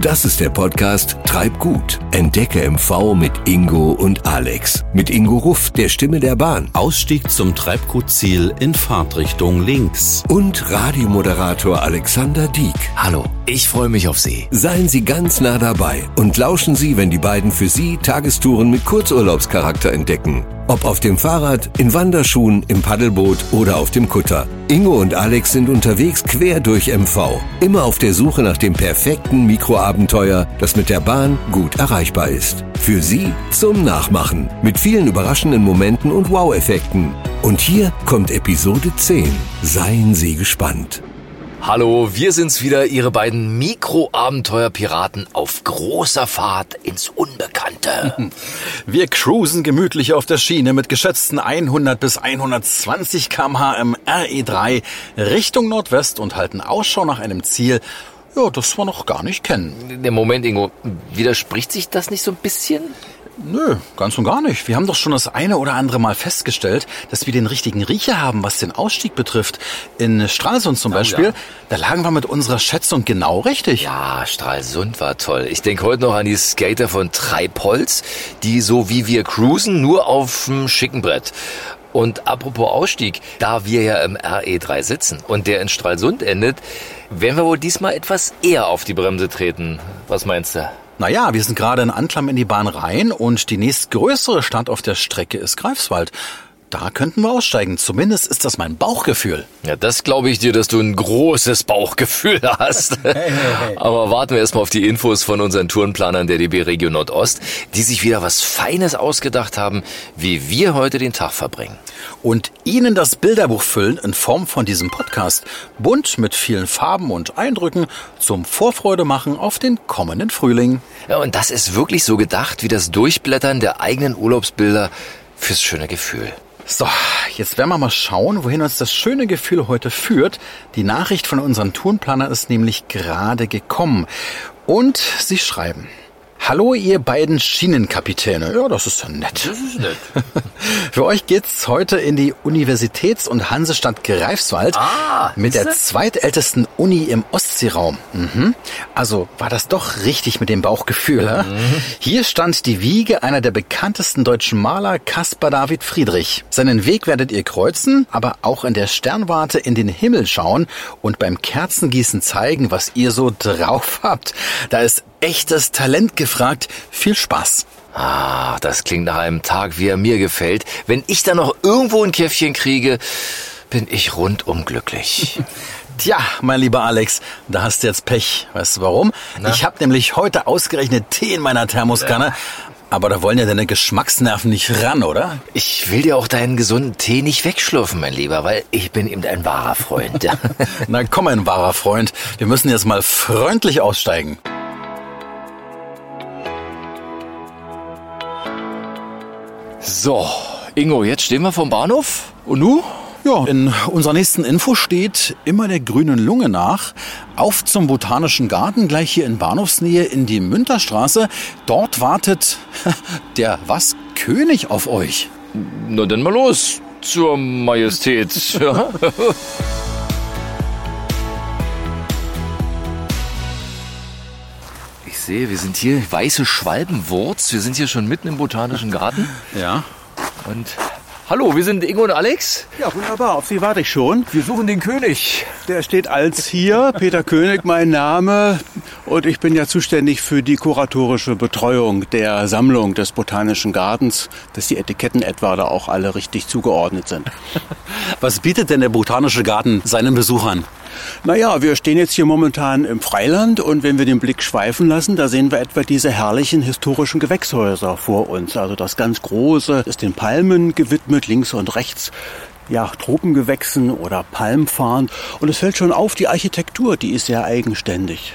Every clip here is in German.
Das ist der Podcast Treib gut. Entdecke MV mit Ingo und Alex. Mit Ingo Ruff, der Stimme der Bahn. Ausstieg zum Treibgutziel in Fahrtrichtung links. Und Radiomoderator Alexander Dieck. Hallo, ich freue mich auf Sie. Seien Sie ganz nah dabei und lauschen Sie, wenn die beiden für Sie Tagestouren mit Kurzurlaubscharakter entdecken. Ob auf dem Fahrrad, in Wanderschuhen, im Paddelboot oder auf dem Kutter. Ingo und Alex sind unterwegs quer durch MV. Immer auf der Suche nach dem perfekten Mikroabenteuer, das mit der Bahn gut erreichbar ist. Für Sie zum Nachmachen. Mit vielen überraschenden Momenten und Wow-Effekten. Und hier kommt Episode 10. Seien Sie gespannt. Hallo, wir sind's wieder, Ihre beiden Mikroabenteuerpiraten auf großer Fahrt ins Unbekannte. Wir cruisen gemütlich auf der Schiene mit geschätzten 100 bis 120 km/h im RE3 Richtung Nordwest und halten Ausschau nach einem Ziel, ja, das wir noch gar nicht kennen. Der Moment, Ingo, widerspricht sich das nicht so ein bisschen? Nö, ganz und gar nicht. Wir haben doch schon das eine oder andere Mal festgestellt, dass wir den richtigen Riecher haben, was den Ausstieg betrifft. In Stralsund zum Oh, Beispiel, ja. da lagen wir mit unserer Schätzung genau richtig. Ja, Stralsund war toll. Ich denke heute noch an die Skater von Treibholz, die so wie wir cruisen, nur auf dem schicken Brett. Und apropos Ausstieg, da wir ja im RE3 sitzen und der in Stralsund endet, werden wir wohl diesmal etwas eher auf die Bremse treten. Was meinst du? Naja, wir sind gerade in Anklam in die Bahn rein und die nächstgrößere Stadt auf der Strecke ist Greifswald. Da könnten wir aussteigen. Zumindest ist das mein Bauchgefühl. Ja, das glaube ich dir, dass du ein großes Bauchgefühl hast. Aber warten wir erstmal auf die Infos von unseren Tourenplanern der DB Region Nordost, die sich wieder was Feines ausgedacht haben, wie wir heute den Tag verbringen. Und Ihnen das Bilderbuch füllen in Form von diesem Podcast. Bunt mit vielen Farben und Eindrücken zum Vorfreude machen auf den kommenden Frühling. Ja, und das ist wirklich so gedacht wie das Durchblättern der eigenen Urlaubsbilder fürs schöne Gefühl. So, jetzt werden wir mal schauen, wohin uns das schöne Gefühl heute führt. Die Nachricht von unseren Tourenplanern ist nämlich gerade gekommen. Und sie schreiben. Hallo, ihr beiden Schienenkapitäne. Ja, das ist ja nett. Das ist nett. Für euch geht's heute in die Universitäts- und Hansestadt Greifswald Ah, mit der zweitältesten Uni im Ostseeraum. Mhm. Also war das doch richtig mit dem Bauchgefühl. hä? Hier stand die Wiege einer der bekanntesten deutschen Maler, Caspar David Friedrich. Seinen Weg werdet ihr kreuzen, aber auch in der Sternwarte in den Himmel schauen und beim Kerzengießen zeigen, was ihr so drauf habt. Da ist echtes Talent gefragt. Viel Spaß. Ah, das klingt nach einem Tag, wie er mir gefällt. Wenn ich dann noch irgendwo ein Käffchen kriege, bin ich rundum glücklich. Tja, mein lieber Alex, da hast du jetzt Pech. Weißt du warum? Na? Ich habe nämlich heute ausgerechnet Tee in meiner Thermoskanne. Aber da wollen ja deine Geschmacksnerven nicht ran, oder? Ich will dir auch deinen gesunden Tee nicht wegschlürfen, mein Lieber, weil ich bin eben ein wahrer Freund. Ja. Na komm, mein wahrer Freund. Wir müssen jetzt mal freundlich aussteigen. So, Ingo, jetzt stehen wir vom Bahnhof. Und nu? Ja, in unserer nächsten Info steht immer der grünen Lunge nach. Auf zum Botanischen Garten, gleich hier in Bahnhofsnähe in die Münterstraße. Dort wartet der was König auf euch. Na dann mal los zur Majestät. sehe, wir sind hier weiße Schwalbenwurz. Wir sind hier schon mitten im Botanischen Garten. Ja. Und hallo, wir sind Ingo und Alex. Ja, wunderbar. Auf Sie warte ich schon. Wir suchen den König. Der steht als hier. Peter König, mein Name. Und ich bin ja zuständig für die kuratorische Betreuung der Sammlung des Botanischen Gartens, dass die Etiketten etwa da auch alle richtig zugeordnet sind. Was bietet denn der Botanische Garten seinen Besuchern? Naja, wir stehen jetzt hier momentan im Freiland und wenn wir den Blick schweifen lassen, da sehen wir etwa diese herrlichen historischen Gewächshäuser vor uns. Also das ganz große ist den Palmen gewidmet, links und rechts. Ja, Tropengewächsen oder Palmfarn. Und es fällt schon auf, die Architektur, die ist sehr eigenständig.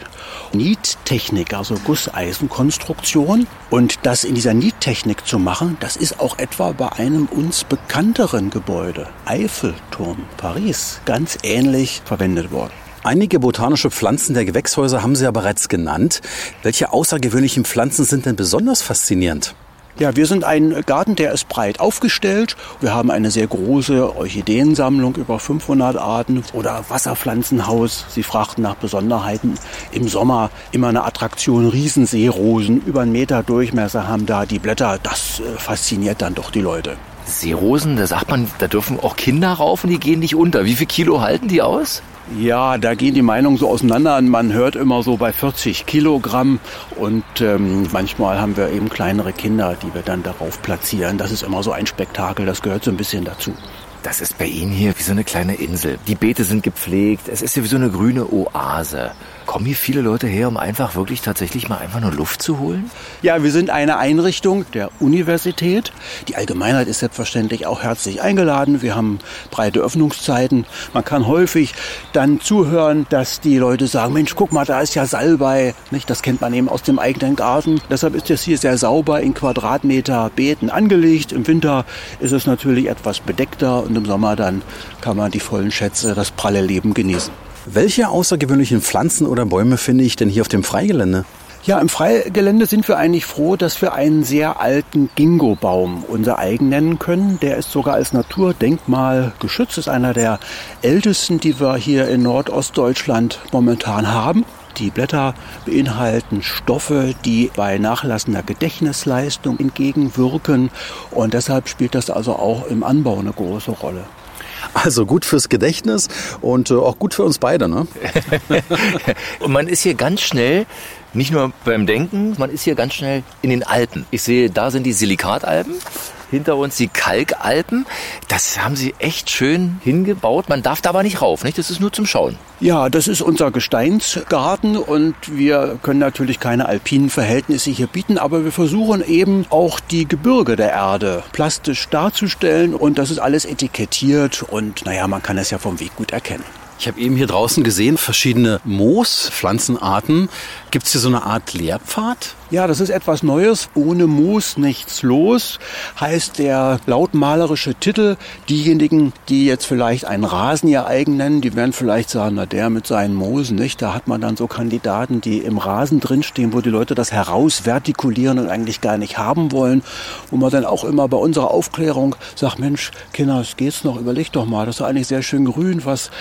Niettechnik, also Gusseisenkonstruktion. Und das in dieser Niettechnik zu machen, das ist auch etwa bei einem uns bekannteren Gebäude, Eiffelturm, Paris, ganz ähnlich verwendet worden. Einige botanische Pflanzen der Gewächshäuser haben Sie ja bereits genannt. Welche außergewöhnlichen Pflanzen sind denn besonders faszinierend? Ja, wir sind ein Garten, der ist breit aufgestellt. Wir haben eine sehr große Orchideensammlung, über 500 Arten oder Wasserpflanzenhaus. Sie fragten nach Besonderheiten. Im Sommer immer eine Attraktion, Riesenseerosen, über einen Meter Durchmesser haben da die Blätter. Das äh, fasziniert dann doch die Leute. Seerosen, da sagt man, da dürfen auch Kinder raufen, die gehen nicht unter. Wie viel Kilo halten die aus? Ja, da gehen die Meinungen so auseinander. Man hört immer so bei 40 Kilogramm und ähm, manchmal haben wir eben kleinere Kinder, die wir dann darauf platzieren. Das ist immer so ein Spektakel, das gehört so ein bisschen dazu. Das ist bei Ihnen hier wie so eine kleine Insel. Die Beete sind gepflegt, es ist hier wie so eine grüne Oase. Kommen hier viele Leute her, um einfach wirklich tatsächlich mal einfach nur Luft zu holen? Ja, wir sind eine Einrichtung der Universität. Die Allgemeinheit ist selbstverständlich auch herzlich eingeladen. Wir haben breite Öffnungszeiten. Man kann häufig dann zuhören, dass die Leute sagen, Mensch, guck mal, da ist ja Salbei. Nicht? Das kennt man eben aus dem eigenen Garten. Deshalb ist das hier sehr sauber in Quadratmeter Beeten angelegt. Im Winter ist es natürlich etwas bedeckter und im Sommer dann kann man die vollen Schätze, das pralle Leben genießen. Welche außergewöhnlichen Pflanzen oder Bäume finde ich denn hier auf dem Freigelände? Ja, im Freigelände sind wir eigentlich froh, dass wir einen sehr alten Ginkgo-Baum unser eigen nennen können. Der ist sogar als Naturdenkmal geschützt, ist einer der ältesten, die wir hier in Nordostdeutschland momentan haben. Die Blätter beinhalten Stoffe, die bei nachlassender Gedächtnisleistung entgegenwirken und deshalb spielt das also auch im Anbau eine große Rolle. Also gut fürs Gedächtnis und äh, auch gut für uns beide, ne? und man ist hier ganz schnell, nicht nur beim Denken, man ist hier ganz schnell in den Alpen. Ich sehe, da sind die Silikatalpen hinter uns die Kalkalpen. Das haben sie echt schön hingebaut. Man darf da aber nicht rauf, nicht? Das ist nur zum Schauen. Ja, das ist unser Gesteinsgarten und wir können natürlich keine alpinen Verhältnisse hier bieten, aber wir versuchen eben auch die Gebirge der Erde plastisch darzustellen und das ist alles etikettiert und naja, man kann es ja vom Weg gut erkennen. Ich habe eben hier draußen gesehen, verschiedene Moospflanzenarten. Gibt es hier so eine Art Lehrpfad? Ja, das ist etwas Neues. Ohne Moos nichts los, heißt der lautmalerische Titel. Diejenigen, die jetzt vielleicht einen Rasen ihr eigen nennen, die werden vielleicht sagen, na der mit seinen Moosen, nicht? Da hat man dann so Kandidaten, die im Rasen drinstehen, wo die Leute das herausvertikulieren und eigentlich gar nicht haben wollen. Wo man dann auch immer bei unserer Aufklärung sagt, Mensch, Kinder, es geht's noch, überlegt doch mal, das ist eigentlich sehr schön grün. Was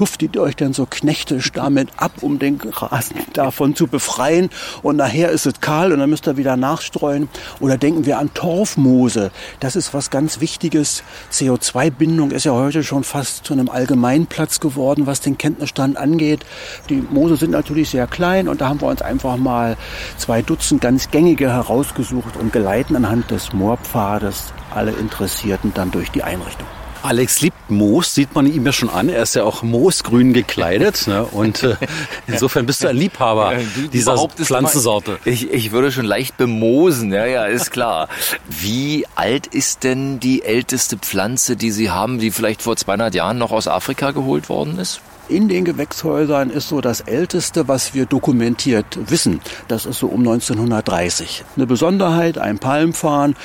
schuftet ihr euch denn so knechtisch damit ab, um den Rasen davon zu befreien? Und nachher ist es kahl und dann müsst ihr wieder nachstreuen. Oder denken wir an Torfmoose. Das ist was ganz Wichtiges. CO2-Bindung ist ja heute schon fast zu einem Allgemeinplatz geworden, was den Kenntnisstand angeht. Die Moose sind natürlich sehr klein und da haben wir uns einfach mal zwei Dutzend ganz gängige herausgesucht und geleiten anhand des Moorpfades alle Interessierten dann durch die Einrichtung. Alex liebt Moos, sieht man ihm ja schon an. Er ist ja auch moosgrün gekleidet. Ne? Und äh, insofern bist du ein Liebhaber du, dieser Pflanzensorte. Ich, ich würde schon leicht bemosen, ja, ja, ist klar. Wie alt ist denn die älteste Pflanze, die Sie haben, die vielleicht vor 200 Jahren noch aus Afrika geholt worden ist? in den Gewächshäusern ist so das älteste, was wir dokumentiert wissen. Das ist so um 1930. Eine Besonderheit, ein Palmfarn,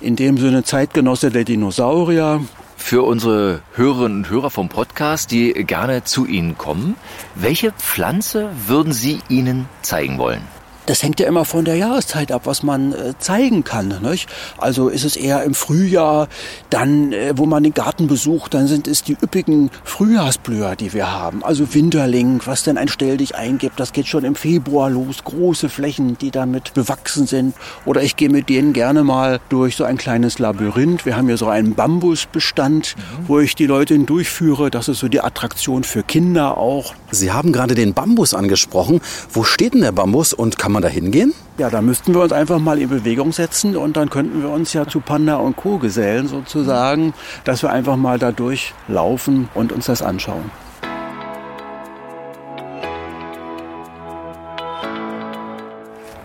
in dem Sinne Zeitgenosse der Dinosaurier, für unsere Hörerinnen und Hörer vom Podcast, die gerne zu Ihnen kommen. Welche Pflanze würden Sie ihnen zeigen wollen? Das hängt ja immer von der Jahreszeit ab, was man äh, zeigen kann. Nicht? Also ist es eher im Frühjahr, dann, äh, wo man den Garten besucht, dann sind es die üppigen Frühjahrsblüher, die wir haben. Also Winterling, was denn ein Stell dich eingibt, das geht schon im Februar los. Große Flächen, die damit bewachsen sind. Oder ich gehe mit denen gerne mal durch so ein kleines Labyrinth. Wir haben hier so einen Bambusbestand, mhm. wo ich die Leute durchführe. Das ist so die Attraktion für Kinder auch. Sie haben gerade den Bambus angesprochen. Wo steht denn der Bambus und kann man da hingehen? Ja, da müssten wir uns einfach mal in Bewegung setzen und dann könnten wir uns ja zu Panda und Co. gesellen sozusagen, dass wir einfach mal da durchlaufen und uns das anschauen.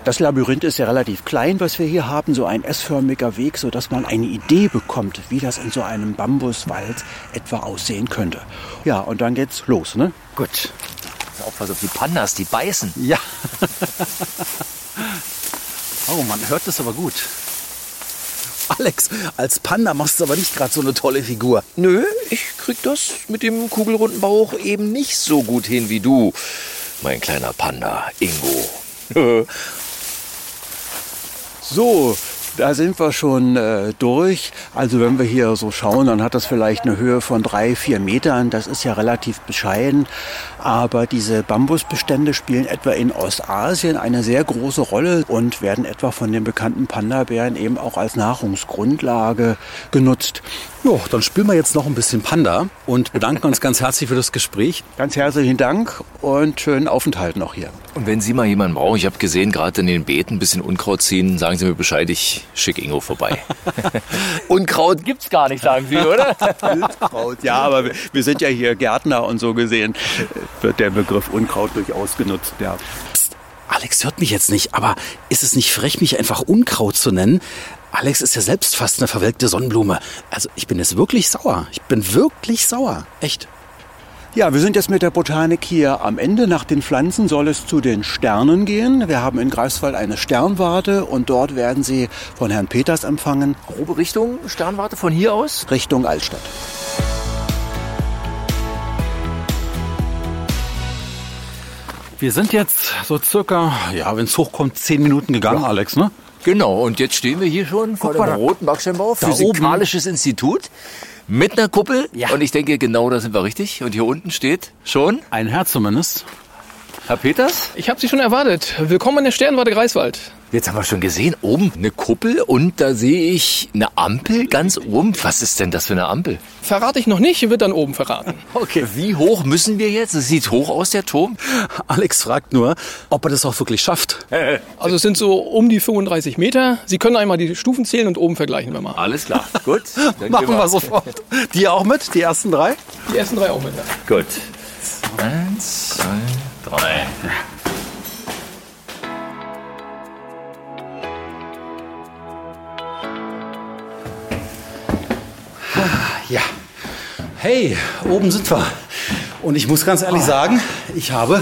Das Labyrinth ist ja relativ klein, was wir hier haben, so ein S-förmiger Weg, so dass man eine Idee bekommt, wie das in so einem Bambuswald etwa aussehen könnte. Ja, und dann geht's los, ne? Gut. Aufpassen auf die Pandas, die beißen. Ja. oh, man hört das aber gut. Alex, als Panda machst du aber nicht gerade so eine tolle Figur. Nö, ich krieg das mit dem kugelrunden Bauch eben nicht so gut hin wie du, mein kleiner Panda, Ingo. so, Da sind wir schon äh, durch. Also wenn wir hier so schauen, dann hat das vielleicht eine Höhe von drei, vier Metern. Das ist ja relativ bescheiden. Aber diese Bambusbestände spielen etwa in Ostasien eine sehr große Rolle und werden etwa von den bekannten Panda-Bären eben auch als Nahrungsgrundlage genutzt. Jo, dann spielen wir jetzt noch ein bisschen Panda und bedanken uns ganz herzlich für das Gespräch. Ganz herzlichen Dank und schönen Aufenthalt noch hier. Und wenn Sie mal jemanden brauchen, ich habe gesehen, gerade in den Beeten ein bisschen Unkraut ziehen, sagen Sie mir Bescheid, ich schicke Ingo vorbei. Unkraut gibt's gar nicht, sagen Sie, oder? Unkraut, ja, aber wir, wir sind ja hier Gärtner und so gesehen wird der Begriff Unkraut durchaus genutzt, ja. Psst, Alex hört mich jetzt nicht, aber ist es nicht frech, mich einfach Unkraut zu nennen? Alex ist ja selbst fast eine verwelkte Sonnenblume. Also ich bin jetzt wirklich sauer. Ich bin wirklich sauer. Echt. Ja, wir sind jetzt mit der Botanik hier am Ende. Nach den Pflanzen soll es zu den Sternen gehen. Wir haben in Greifswald eine Sternwarte und dort werden Sie von Herrn Peters empfangen. Grobe Richtung Sternwarte von hier aus? Richtung Altstadt. Wir sind jetzt so circa, ja, wenn es hochkommt, zehn Minuten gegangen, ja. Alex, ne? Genau, und jetzt stehen wir hier schon vor dem roten Backsteinbau, Physikalisches oben. Institut mit einer Kuppel. Ja. Und ich denke, genau da sind wir richtig. Und hier unten steht schon ein Herr zumindest. Herr Peters? Ich habe Sie schon erwartet. Willkommen in der Sternwarte Greifswald. Jetzt haben wir schon gesehen, oben eine Kuppel und da sehe ich eine Ampel ganz oben. Was ist denn das für eine Ampel? Verrate ich noch nicht, wird dann oben verraten. Okay, wie hoch müssen wir jetzt? Es sieht hoch aus, der Turm. Alex fragt nur, ob er das auch wirklich schafft. Also es sind so um die 35 Meter. Sie können einmal die Stufen zählen und oben vergleichen wir mal. Alles klar, gut. Machen wir sofort. Die auch mit, die ersten drei? Die ersten drei auch mit, ja. Gut. Eins, zwei, drei. Ja. Hey, oben sind wir. Und ich muss ganz ehrlich sagen, ich habe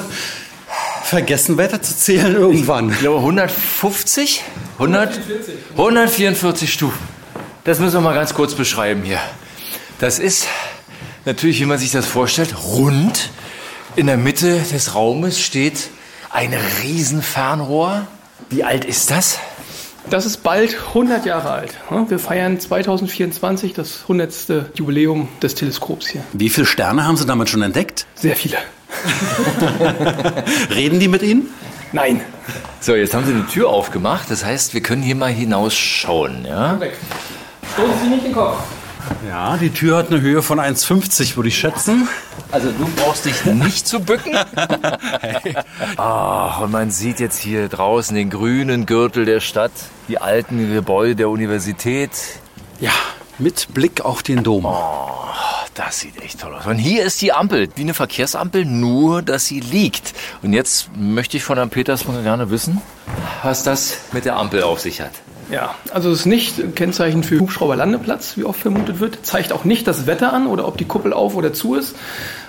vergessen, Wetter zu zählen irgendwann. Ich glaube 150? 100, 144 Stufen. Das müssen wir mal ganz kurz beschreiben hier. Das ist natürlich, wie man sich das vorstellt, rund. In der Mitte des Raumes steht ein Riesenfernrohr. Wie alt ist das? Das ist bald 100 Jahre alt. Wir feiern 2024 das 100. Jubiläum des Teleskops hier. Wie viele Sterne haben Sie damit schon entdeckt? Sehr viele. Reden die mit Ihnen? Nein. So, jetzt haben Sie eine Tür aufgemacht. Das heißt, wir können hier mal hinausschauen. Ja? Stoßen Sie nicht den Kopf. Ja, die Tür hat eine Höhe von 1,50, würde ich schätzen. Also du brauchst dich nicht zu bücken. hey. oh, und man sieht jetzt hier draußen den grünen Gürtel der Stadt, die alten Gebäude der Universität. Ja, mit Blick auf den Dom. Oh, das sieht echt toll aus. Und hier ist die Ampel, wie eine Verkehrsampel, nur dass sie liegt. Und jetzt möchte ich von Herrn Peters mal gerne wissen, was das mit der Ampel auf sich hat. Ja, also es ist nicht ein Kennzeichen für Hubschrauberlandeplatz, wie oft vermutet wird. Zeigt auch nicht das Wetter an oder ob die Kuppel auf oder zu ist,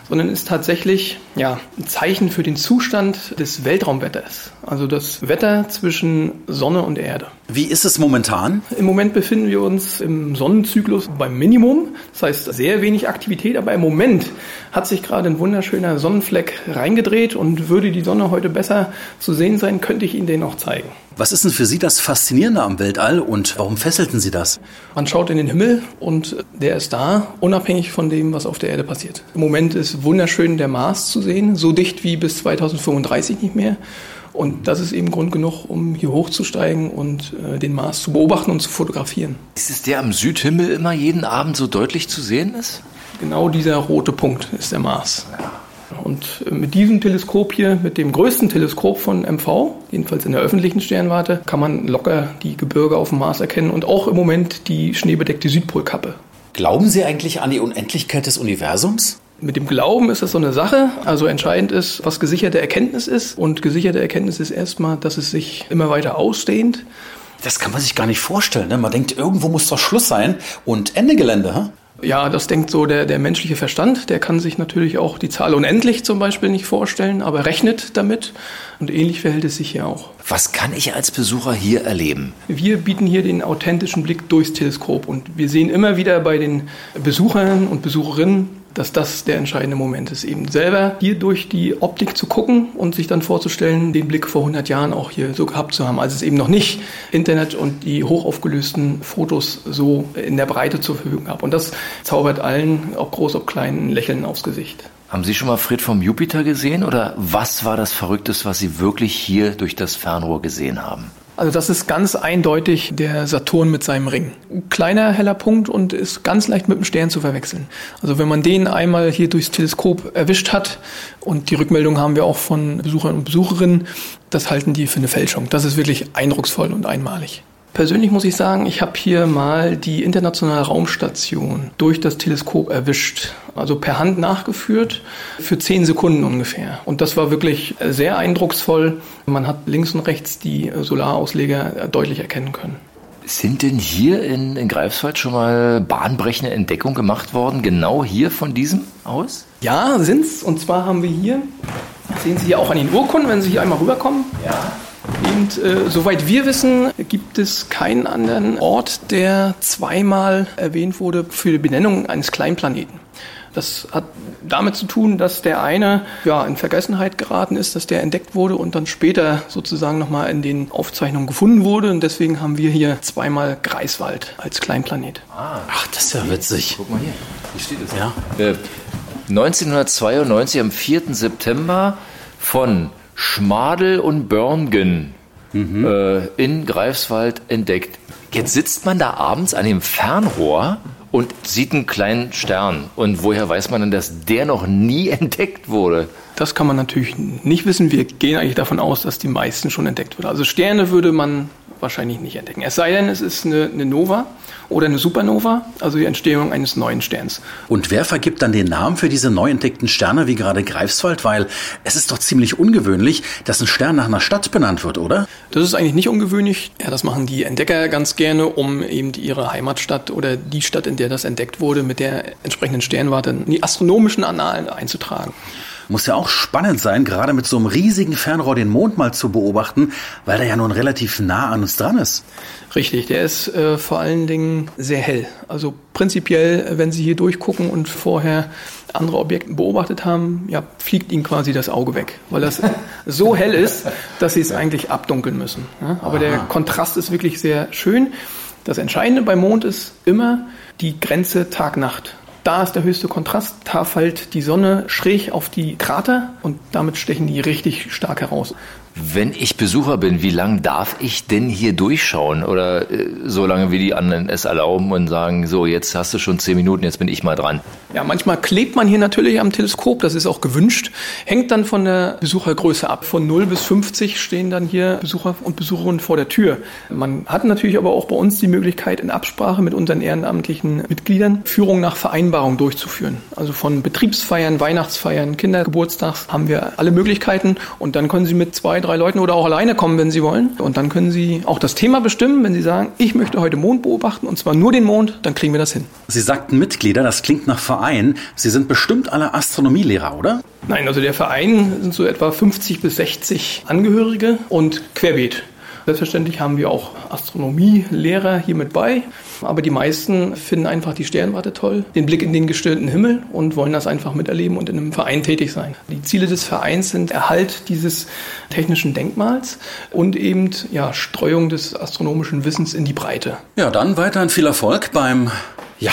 sondern ist tatsächlich ja, ein Zeichen für den Zustand des Weltraumwetters. Also das Wetter zwischen Sonne und Erde. Wie ist es momentan? Im Moment befinden wir uns im Sonnenzyklus beim Minimum. Das heißt sehr wenig Aktivität, aber im Moment hat sich gerade ein wunderschöner Sonnenfleck reingedreht und würde die Sonne heute besser zu sehen sein, könnte ich Ihnen den auch zeigen. Was ist denn für Sie das Faszinierende am Weltall und warum fesselten Sie das? Man schaut in den Himmel und der ist da, unabhängig von dem, was auf der Erde passiert. Im Moment ist wunderschön der Mars zu sehen, so dicht wie bis 2035 nicht mehr. Und das ist eben Grund genug, um hier hochzusteigen und äh, den Mars zu beobachten und zu fotografieren. Ist es der am Südhimmel immer jeden Abend so deutlich zu sehen ist? Genau dieser rote Punkt ist der Mars. Ja. Und mit diesem Teleskop hier, mit dem größten Teleskop von MV, jedenfalls in der öffentlichen Sternwarte, kann man locker die Gebirge auf dem Mars erkennen und auch im Moment die schneebedeckte Südpolkappe. Glauben Sie eigentlich an die Unendlichkeit des Universums? Mit dem Glauben ist das so eine Sache. Also entscheidend ist, was gesicherte Erkenntnis ist. Und gesicherte Erkenntnis ist erstmal, dass es sich immer weiter ausdehnt. Das kann man sich gar nicht vorstellen. Ne? Man denkt, irgendwo muss doch Schluss sein und Ende Gelände. Hm? Ja, das denkt so der, der menschliche Verstand. Der kann sich natürlich auch die Zahl unendlich zum Beispiel nicht vorstellen, aber rechnet damit. Und ähnlich verhält es sich hier auch. Was kann ich als Besucher hier erleben? Wir bieten hier den authentischen Blick durchs Teleskop und wir sehen immer wieder bei den Besuchern und Besucherinnen dass das der entscheidende Moment ist, eben selber hier durch die Optik zu gucken und sich dann vorzustellen, den Blick vor 100 Jahren auch hier so gehabt zu haben, als es eben noch nicht Internet und die hochaufgelösten Fotos so in der Breite zur Verfügung gab. Und das zaubert allen, ob groß, ob klein, ein Lächeln aufs Gesicht. Haben Sie schon mal Fred vom Jupiter gesehen oder was war das Verrückteste, was Sie wirklich hier durch das Fernrohr gesehen haben? Also das ist ganz eindeutig der Saturn mit seinem Ring. Kleiner heller Punkt und ist ganz leicht mit dem Stern zu verwechseln. Also wenn man den einmal hier durchs Teleskop erwischt hat und die Rückmeldung haben wir auch von Besuchern und Besucherinnen, das halten die für eine Fälschung. Das ist wirklich eindrucksvoll und einmalig. Persönlich muss ich sagen, ich habe hier mal die internationale Raumstation durch das Teleskop erwischt, also per Hand nachgeführt, für zehn Sekunden ungefähr. Und das war wirklich sehr eindrucksvoll. Man hat links und rechts die Solarausleger deutlich erkennen können. Sind denn hier in, in Greifswald schon mal bahnbrechende Entdeckungen gemacht worden, genau hier von diesem aus? Ja, sind's. Und zwar haben wir hier, sehen Sie hier auch an den Urkunden, wenn Sie hier einmal rüberkommen. Ja. Und äh, soweit wir wissen, gibt es keinen anderen Ort, der zweimal erwähnt wurde für die Benennung eines Kleinplaneten. Das hat damit zu tun, dass der eine ja, in Vergessenheit geraten ist, dass der entdeckt wurde und dann später sozusagen nochmal in den Aufzeichnungen gefunden wurde. Und deswegen haben wir hier zweimal Greifswald als Kleinplanet. Ah, Ach, das ist ja witzig. Guck mal hier. Hier steht es. Ja. Äh, 1992 am 4. September von Schmadel und Börngen äh, in Greifswald entdeckt. Jetzt sitzt man da abends an dem Fernrohr und sieht einen kleinen Stern. Und woher weiß man denn, dass der noch nie entdeckt wurde? Das kann man natürlich nicht wissen. Wir gehen eigentlich davon aus, dass die meisten schon entdeckt wurden. Also Sterne würde man wahrscheinlich nicht entdecken. Es sei denn, es ist eine, eine Nova oder eine Supernova, also die Entstehung eines neuen Sterns. Und wer vergibt dann den Namen für diese neu entdeckten Sterne wie gerade Greifswald? Weil es ist doch ziemlich ungewöhnlich, dass ein Stern nach einer Stadt benannt wird, oder? Das ist eigentlich nicht ungewöhnlich. Ja, das machen die Entdecker ganz gerne, um eben ihre Heimatstadt oder die Stadt, in der das entdeckt wurde, mit der entsprechenden Sternwarte in die astronomischen Annalen einzutragen. Muss ja auch spannend sein, gerade mit so einem riesigen Fernrohr den Mond mal zu beobachten, weil der ja nun relativ nah an uns dran ist. Richtig, der ist äh, vor allen Dingen sehr hell. Also prinzipiell, wenn Sie hier durchgucken und vorher andere Objekte beobachtet haben, ja, fliegt Ihnen quasi das Auge weg, weil das so hell ist, dass Sie es eigentlich abdunkeln müssen. Ja? Aber der Kontrast ist wirklich sehr schön. Das Entscheidende beim Mond ist immer die Grenze Tag-Nacht. Da ist der höchste Kontrast, da fällt die Sonne schräg auf die Krater und damit stechen die richtig stark heraus. Wenn ich Besucher bin, wie lange darf ich denn hier durchschauen? Oder äh, so lange, wie die anderen es erlauben und sagen, so, jetzt hast du schon zehn Minuten, jetzt bin ich mal dran. Ja, manchmal klebt man hier natürlich am Teleskop, das ist auch gewünscht. Hängt dann von der Besuchergröße ab. Von 0 bis 50 stehen dann hier Besucher und Besucherinnen vor der Tür. Man hat natürlich aber auch bei uns die Möglichkeit, in Absprache mit unseren ehrenamtlichen Mitgliedern Führung nach Vereinbarung durchzuführen. Also von Betriebsfeiern, Weihnachtsfeiern, Kindergeburtstags haben wir alle Möglichkeiten und dann können Sie mit zwei, drei Leuten oder auch alleine kommen, wenn Sie wollen. Und dann können Sie auch das Thema bestimmen, wenn Sie sagen, ich möchte heute Mond beobachten und zwar nur den Mond, dann kriegen wir das hin. Sie sagten Mitglieder, das klingt nach Verein. Sie sind bestimmt alle Astronomielehrer, oder? Nein, also der Verein sind so etwa 50 bis 60 Angehörige und querbeet. Selbstverständlich haben wir auch Astronomielehrer hier mit bei, aber die meisten finden einfach die Sternwarte toll, den Blick in den gestirnten Himmel und wollen das einfach miterleben und in einem Verein tätig sein. Die Ziele des Vereins sind Erhalt dieses technischen Denkmals und eben ja, Streuung des astronomischen Wissens in die Breite. Ja, dann weiterhin viel Erfolg beim, ja,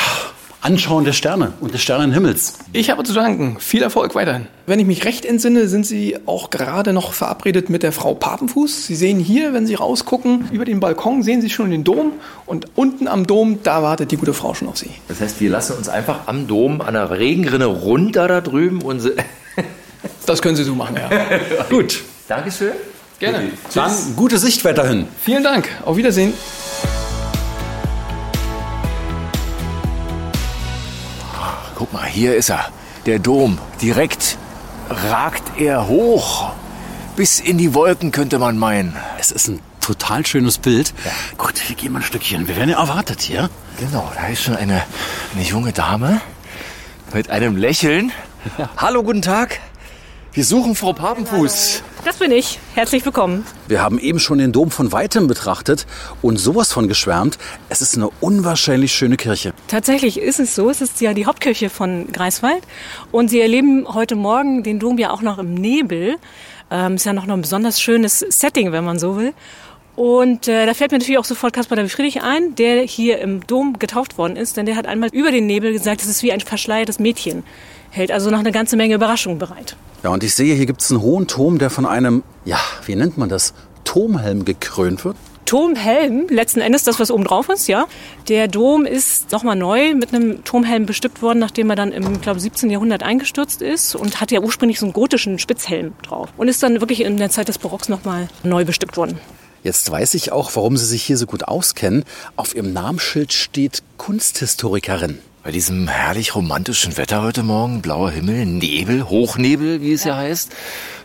Anschauen der Sterne und des Sternenhimmels. Ich habe zu danken. Viel Erfolg weiterhin. Wenn ich mich recht entsinne, sind Sie auch gerade noch verabredet mit der Frau Papenfuß. Sie sehen hier, wenn Sie rausgucken, über den Balkon sehen Sie schon den Dom und unten am Dom, da wartet die gute Frau schon auf Sie. Das heißt, wir lassen uns einfach am Dom an der Regenrinne runter da drüben und Das können Sie so machen, ja. Gut, Dankeschön. Gerne. dann gute Sicht weiterhin. Vielen Dank. Auf Wiedersehen. Guck mal, hier ist er. Der Dom. Direkt ragt er hoch. Bis in die Wolken könnte man meinen. Es ist ein total schönes Bild. Gut, wir gehen mal ein Stückchen. Wir werden ja erwartet hier. Genau, da ist schon eine, eine junge Dame mit einem Lächeln. Hallo, guten Tag. Wir suchen Frau Papenfuß. Das bin ich. Herzlich willkommen. Wir haben eben schon den Dom von weitem betrachtet und sowas von geschwärmt. Es ist eine unwahrscheinlich schöne Kirche. Tatsächlich ist es so. Es ist ja die Hauptkirche von Greifswald. Und Sie erleben heute Morgen den Dom ja auch noch im Nebel. Ähm, ist ja noch ein besonders schönes Setting, wenn man so will. Und äh, da fällt mir natürlich auch sofort Caspar David Friedrich ein, der hier im Dom getauft worden ist, denn der hat einmal über den Nebel gesagt, es ist wie ein verschleiertes Mädchen. Hält also noch eine ganze Menge Überraschungen bereit. Ja, und ich sehe, hier gibt es einen hohen Turm, der von einem, ja, wie nennt man das, Turmhelm gekrönt wird. Turmhelm, letzten Endes das, was oben drauf ist, ja. Der Dom ist nochmal neu mit einem Turmhelm bestückt worden, nachdem er dann im, glaube 17. Jahrhundert eingestürzt ist und hatte ja ursprünglich so einen gotischen Spitzhelm drauf. Und ist dann wirklich in der Zeit des Barocks nochmal neu bestückt worden. Jetzt weiß ich auch, warum Sie sich hier so gut auskennen. Auf Ihrem Namensschild steht Kunsthistorikerin. Bei diesem herrlich romantischen Wetter heute Morgen, blauer Himmel, Nebel, Hochnebel, wie es ja, heißt,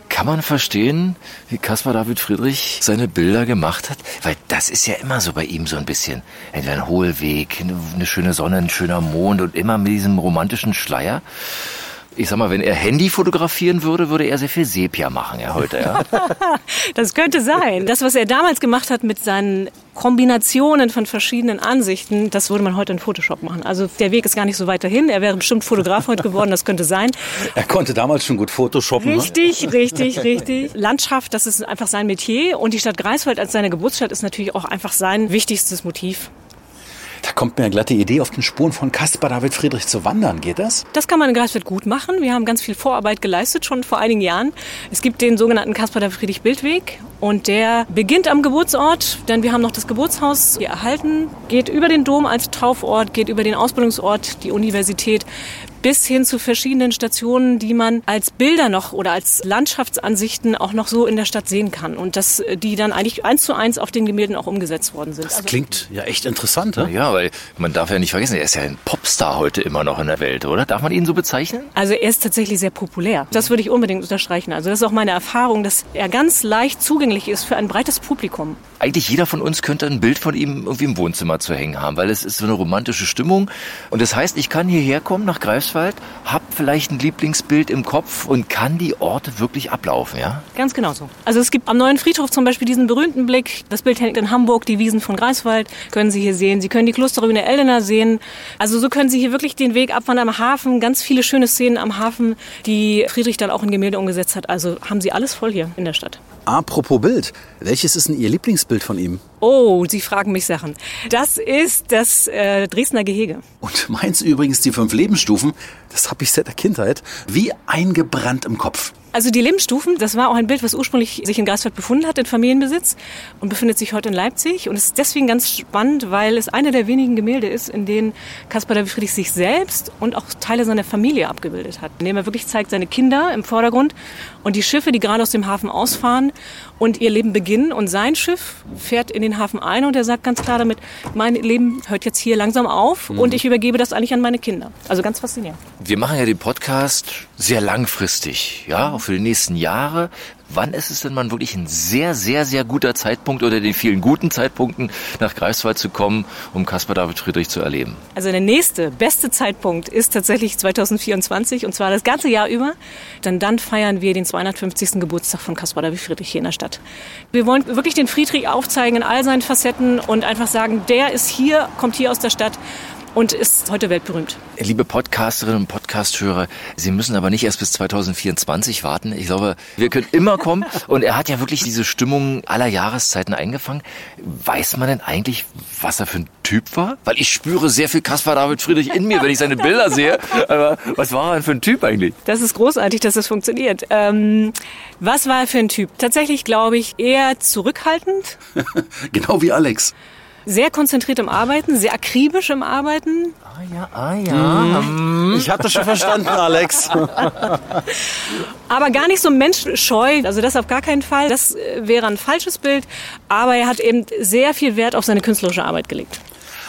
kann man verstehen, wie Caspar David Friedrich seine Bilder gemacht hat? Weil das ist ja immer so bei ihm so ein bisschen. Entweder ein Hohlweg, eine schöne Sonne, ein schöner Mond und immer mit diesem romantischen Schleier ich sag mal, wenn er Handy fotografieren würde, würde er sehr viel Sepia machen, ja, heute, ja. das könnte sein. Das, was er damals gemacht hat mit seinen Kombinationen von verschiedenen Ansichten, das würde man heute in Photoshop machen. Also der Weg ist gar nicht so weit dahin. Er wäre bestimmt Fotograf heute geworden, das könnte sein. Er konnte damals schon gut Photoshoppen. Richtig, ne? richtig, richtig. Landschaft, das ist einfach sein Metier. Und die Stadt Greifswald als seine Geburtsstadt ist natürlich auch einfach sein wichtigstes Motiv. Da kommt mir eine glatte Idee, auf den Spuren von Caspar David Friedrich zu wandern. Geht das? Das kann man in Greifswald gut machen. Wir haben ganz viel Vorarbeit geleistet, schon vor einigen Jahren. Es gibt den sogenannten Caspar David Friedrich Bildweg und der beginnt am Geburtsort, denn wir haben noch das Geburtshaus hier erhalten, geht über den Dom als Taufort, geht über den Ausbildungsort, die Universität, bis hin zu verschiedenen Stationen, die man als Bilder noch oder als Landschaftsansichten auch noch so in der Stadt sehen kann und dass die dann eigentlich eins zu eins auf den Gemälden auch umgesetzt worden sind. Das also klingt ja echt interessant, ne? Ja, weil man darf ja nicht vergessen, er ist ja ein Popstar heute immer noch in der Welt, oder? Darf man ihn so bezeichnen? Also er ist tatsächlich sehr populär. Das würde ich unbedingt unterstreichen. Also das ist auch meine Erfahrung, dass er ganz leicht zugänglich ist für ein breites Publikum. Eigentlich jeder von uns könnte ein Bild von ihm irgendwie im Wohnzimmer zu hängen haben, weil es ist so eine romantische Stimmung. Und das heißt, ich kann hierher kommen nach Greifswald, hab vielleicht ein Lieblingsbild im Kopf und kann die Orte wirklich ablaufen, ja? Ganz genau so. Also es gibt am neuen Friedhof zum Beispiel diesen berühmten Blick. Das Bild hängt in Hamburg, die Wiesen von Greifswald können Sie hier sehen. Sie können die Klosterruine Eldener sehen. Also so können Sie hier wirklich den Weg abwandern am Hafen. Ganz viele schöne Szenen am Hafen, die Friedrich dann auch in Gemälde umgesetzt hat. Also haben Sie alles voll hier in der Stadt. Apropos Bild, welches ist denn Ihr Lieblingsbild von ihm? Oh, Sie fragen mich Sachen. Das ist das äh, Dresdner Gehege. Und meins übrigens die fünf Lebensstufen. Das habe ich seit der Kindheit wie eingebrannt im Kopf. Also die Lebensstufen, das war auch ein Bild, was ursprünglich sich in Greifswald befunden hat, in Familienbesitz und befindet sich heute in Leipzig. Und ist deswegen ganz spannend, weil es eine der wenigen Gemälde ist, in denen Caspar David Friedrich sich selbst und auch Teile seiner Familie abgebildet hat. Indem er wirklich zeigt, seine Kinder im Vordergrund und die Schiffe, die gerade aus dem Hafen ausfahren und ihr Leben beginnen. Und sein Schiff fährt in den Hafen ein und er sagt ganz klar damit, mein Leben hört jetzt hier langsam auf mhm. und ich übergebe das eigentlich an meine Kinder. Also ganz faszinierend. Wir machen ja den Podcast sehr langfristig, ja, für die nächsten Jahre. Wann ist es denn mal wirklich ein sehr, sehr, sehr guter Zeitpunkt oder den vielen guten Zeitpunkten nach Greifswald zu kommen, um Caspar David Friedrich zu erleben? Also der nächste, beste Zeitpunkt ist tatsächlich 2024 und zwar das ganze Jahr über. Denn dann feiern wir den 250. Geburtstag von Caspar David Friedrich hier in der Stadt. Wir wollen wirklich den Friedrich aufzeigen in all seinen Facetten und einfach sagen, der ist hier, kommt hier aus der Stadt und ist heute weltberühmt. Liebe Podcasterinnen und Podcasthörer, Sie müssen aber nicht erst bis 2024 warten. Ich glaube, wir können immer kommen. Und er hat ja wirklich diese Stimmung aller Jahreszeiten eingefangen. Weiß man denn eigentlich, was er für ein Typ war? Weil ich spüre sehr viel Caspar David Friedrich in mir, wenn ich seine Bilder sehe. Aber was war er denn für ein Typ eigentlich? Das ist großartig, dass das funktioniert. Ähm, was war er für ein Typ? Tatsächlich glaube ich eher zurückhaltend. genau wie Alex sehr konzentriert im Arbeiten, sehr akribisch im Arbeiten. Ah ja, ah ja. Mhm. Ich hatte schon verstanden, Alex. aber gar nicht so menschscheu, also das auf gar keinen Fall. Das äh, wäre ein falsches Bild, aber er hat eben sehr viel Wert auf seine künstlerische Arbeit gelegt.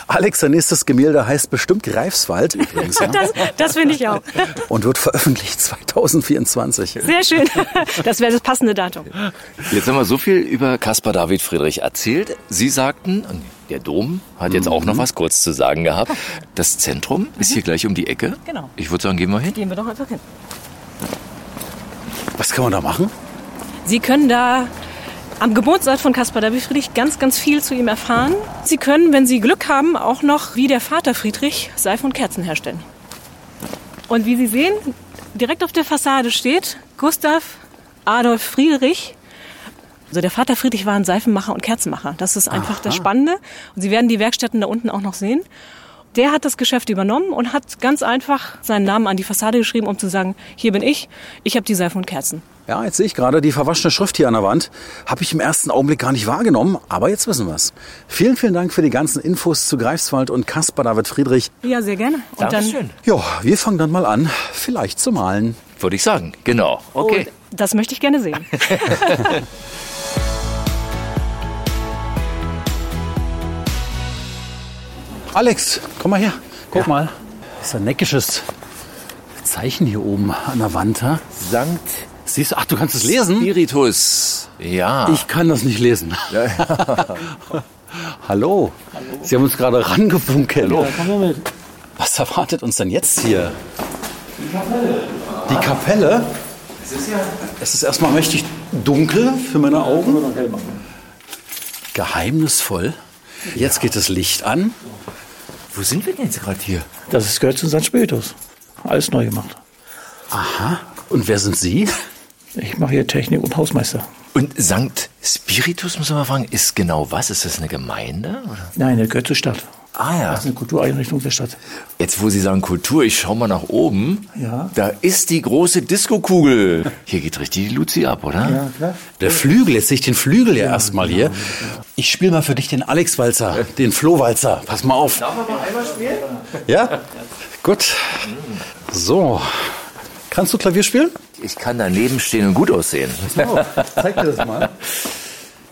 Alex, sein nächstes Gemälde heißt bestimmt Greifswald übrigens. Ja? das das finde ich auch. Und wird veröffentlicht 2024. Sehr schön. Das wäre das passende Datum. Jetzt haben wir so viel über Caspar David Friedrich erzählt. Sie sagten, der Dom hat jetzt auch noch mhm. was kurz zu sagen gehabt. Das Zentrum ist hier gleich um die Ecke. Genau. Ich würde sagen, gehen wir hin. Gehen wir doch einfach hin. Was kann man da machen? Sie können da am Geburtsort von Caspar David Friedrich ganz, ganz viel zu ihm erfahren. Sie können, wenn Sie Glück haben, auch noch wie der Vater Friedrich Seife und Kerzen herstellen. Und wie Sie sehen, direkt auf der Fassade steht Gustav Adolf Friedrich. Also der Vater Friedrich war ein Seifenmacher und Kerzenmacher. Das ist einfach Aha. das Spannende. Und Sie werden die Werkstätten da unten auch noch sehen. Der hat das Geschäft übernommen und hat ganz einfach seinen Namen an die Fassade geschrieben, um zu sagen, hier bin ich, ich habe die Seifen und Kerzen. Ja, jetzt sehe ich gerade die verwaschene Schrift hier an der Wand. Habe ich im ersten Augenblick gar nicht wahrgenommen, aber jetzt wissen wir es. Vielen, vielen Dank für die ganzen Infos zu Greifswald und Caspar David Friedrich. Ja, sehr gerne. Und Dankeschön. dann, ja, wir fangen dann mal an, vielleicht zu malen. Würde ich sagen, genau. Okay. Oh, das möchte ich gerne sehen. Alex, komm mal her. Guck ja. mal. Das ist ein neckisches Zeichen hier oben an der Wand. Ha? Sankt. Siehst du, ach, du kannst es lesen? Spiritus. Ja. Ich kann das nicht lesen. Ja, ja. Hallo. Hallo. Sie haben uns gerade rangefunken. Hallo. Ja, komm mit. Was erwartet uns denn jetzt hier? Die Kapelle. Die Kapelle? Es ist, ja es ist erstmal mächtig dunkel für meine Augen. Geheimnisvoll. Jetzt geht das Licht an. Wo sind wir denn jetzt gerade hier? Das ist gehört zu St. Spiritus. Alles neu gemacht. Aha. Und wer sind Sie? Ich mache hier Technik und Hausmeister. Und St. Spiritus, muss man mal fragen, ist genau was? Ist das eine Gemeinde? Oder? Nein, der gehört zur Stadt. Ah ja. Das ist eine Kultureinrichtung der Stadt. Jetzt, wo Sie sagen Kultur, ich schaue mal nach oben. Ja. Da ist die große Diskokugel. Hier geht richtig die Luzi ab, oder? Ja, klar. Der Flügel, jetzt sehe ich den Flügel ja, ja erstmal genau. hier. Ich spiele mal für dich den Alex-Walzer, den Flo-Walzer. Pass mal auf. Darf man mal einmal spielen? Ja? Gut. So. Kannst du Klavier spielen? Ich kann daneben stehen und gut aussehen. Oh, zeig dir das mal.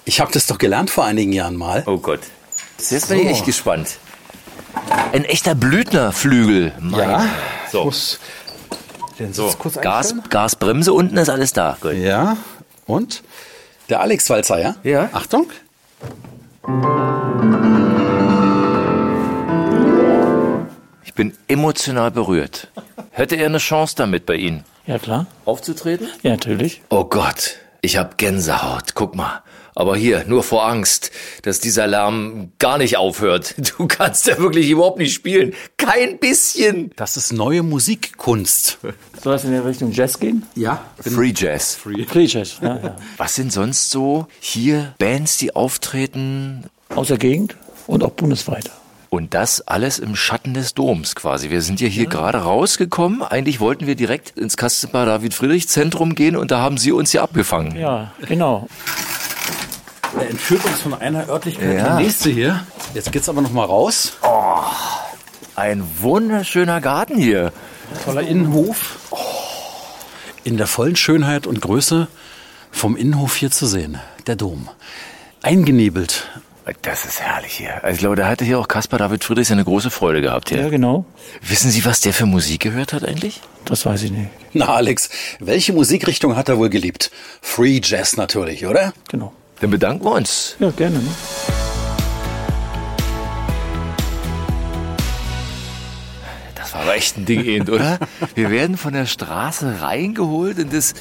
Ich habe das doch gelernt vor einigen Jahren mal. Oh Gott. Jetzt bin ich echt gespannt. Ein echter Blüthnerflügel. Mein. Ja. So. Muss den so. kurz Gas, Gasbremse unten ist alles da. Gut. Ja. Und der Alex Walzer, ja? Ja. Achtung. Ich bin emotional berührt. Hätte er eine Chance damit bei Ihnen? Ja, klar. Aufzutreten? Ja, natürlich. Oh Gott, ich habe Gänsehaut. Guck mal. Aber hier, nur vor Angst, dass dieser Lärm gar nicht aufhört. Du kannst ja wirklich überhaupt nicht spielen. Kein bisschen. Das ist neue Musikkunst. Soll das in der Richtung Jazz gehen? Ja. Free Jazz. Free, Free Jazz, ja, ja. Was sind sonst so hier Bands, die auftreten? Aus der Gegend und auch bundesweit. Und das alles im Schatten des Doms quasi. Wir sind ja hier ja. gerade rausgekommen. Eigentlich wollten wir direkt ins Kastenbar David Friedrich Zentrum gehen und da haben Sie uns ja abgefangen. Ja, genau. Er entführt uns von einer Örtlichkeit ja. die nächste hier. Jetzt geht's aber noch mal raus. Oh, ein wunderschöner Garten hier. Toller Innenhof. Oh. In der vollen Schönheit und Größe vom Innenhof hier zu sehen. Der Dom. Eingenebelt. Das ist herrlich hier. Also ich glaube, da hatte hier auch Caspar David Friedrich eine große Freude gehabt hier. Ja, genau. Wissen Sie, was der für Musik gehört hat eigentlich? Das weiß ich nicht. Na, Alex, welche Musikrichtung hat er wohl geliebt? Free Jazz natürlich, oder? Genau. Dann bedanken wir uns. Ja, gerne. Ne? Das war aber echt ein Ding, eben, oder? Wir werden von der Straße reingeholt in das,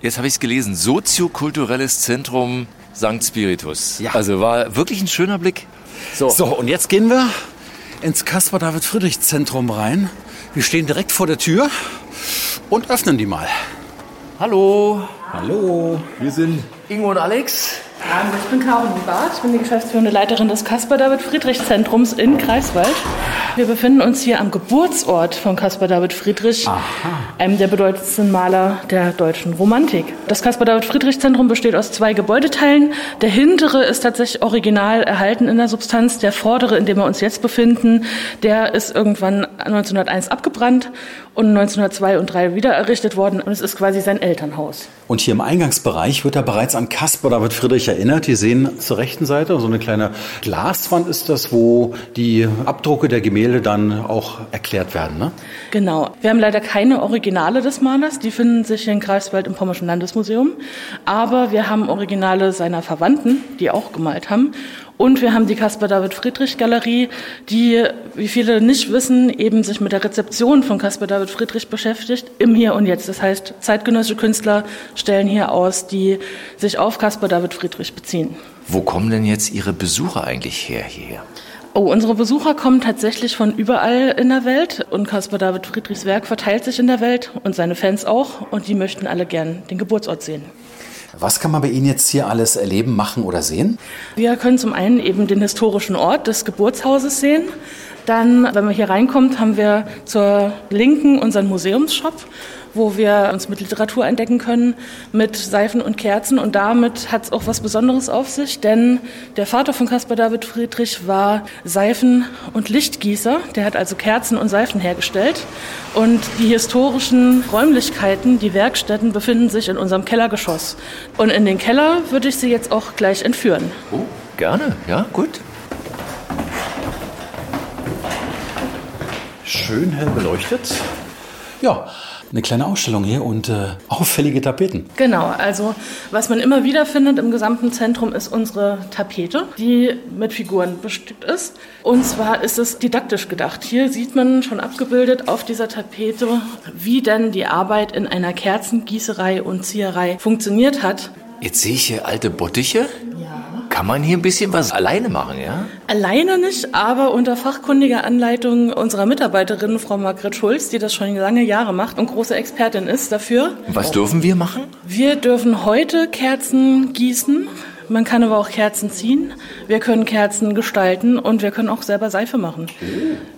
jetzt habe ich es gelesen, soziokulturelles Zentrum St. Spiritus. Ja. Also war wirklich ein schöner Blick. So. so, und jetzt gehen wir ins Caspar David Friedrich Zentrum rein. Wir stehen direkt vor der Tür und öffnen die mal. Hallo. Hallo. Wir sind Ingo und Alex. Ich bin Caroline Barth, ich bin die geschäftsführende Leiterin des Caspar David Friedrich Zentrums in Greifswald. Wir befinden uns hier am Geburtsort von Caspar David Friedrich, Aha. einem der bedeutendsten Maler der deutschen Romantik. Das Caspar David Friedrich Zentrum besteht aus zwei Gebäudeteilen. Der hintere ist tatsächlich original erhalten in der Substanz. Der vordere, in dem wir uns jetzt befinden, der ist irgendwann 1901 abgebrannt und 1902 und 3 wieder errichtet worden und es ist quasi sein Elternhaus. Und hier im Eingangsbereich wird er bereits an Caspar David Friedrich erinnert. Die sehen zur rechten Seite so eine kleine Glaswand ist das, wo die Abdrucke der Gemälde dann auch erklärt werden. Ne? Genau. Wir haben leider keine Originale des Malers. Die finden sich in Greifswald im Pommerschen Landesmuseum. Aber wir haben Originale seiner Verwandten, die auch gemalt haben. Und wir haben die Caspar David Friedrich Galerie, die, wie viele nicht wissen, eben sich mit der Rezeption von Caspar David Friedrich beschäftigt, im Hier und Jetzt. Das heißt, zeitgenössische Künstler stellen hier aus, die sich auf Caspar David Friedrich beziehen. Wo kommen denn jetzt Ihre Besucher eigentlich her hierher? Oh, unsere Besucher kommen tatsächlich von überall in der Welt und Caspar David Friedrichs Werk verteilt sich in der Welt und seine Fans auch und die möchten alle gern den Geburtsort sehen. Was kann man bei Ihnen jetzt hier alles erleben, machen oder sehen? Wir können zum einen eben den historischen Ort des Geburtshauses sehen. Dann, wenn man hier reinkommt, haben wir zur Linken unseren Museumsshop wo wir uns mit Literatur entdecken können, mit Seifen und Kerzen. Und damit hat es auch was Besonderes auf sich, denn der Vater von Caspar David Friedrich war Seifen- und Lichtgießer. Der hat also Kerzen und Seifen hergestellt. Und die historischen Räumlichkeiten, die Werkstätten, befinden sich in unserem Kellergeschoss. Und in den Keller würde ich Sie jetzt auch gleich entführen. Oh, gerne. Ja, gut. Schön hell beleuchtet. Ja, eine kleine Ausstellung hier und äh, auffällige Tapeten. Genau, also was man immer wieder findet im gesamten Zentrum ist unsere Tapete, die mit Figuren bestückt ist. Und zwar ist es didaktisch gedacht. Hier sieht man schon abgebildet auf dieser Tapete, wie denn die Arbeit in einer Kerzengießerei und Zieherei funktioniert hat. Jetzt sehe ich hier alte Bottiche. Kann man hier ein bisschen was alleine machen, ja? Alleine nicht, aber unter fachkundiger Anleitung unserer Mitarbeiterin, Frau Margret Schulz, die das schon lange Jahre macht und große Expertin ist dafür. Was dürfen wir machen? Wir dürfen heute Kerzen gießen. Man kann aber auch Kerzen ziehen. Wir können Kerzen gestalten und wir können auch selber Seife machen.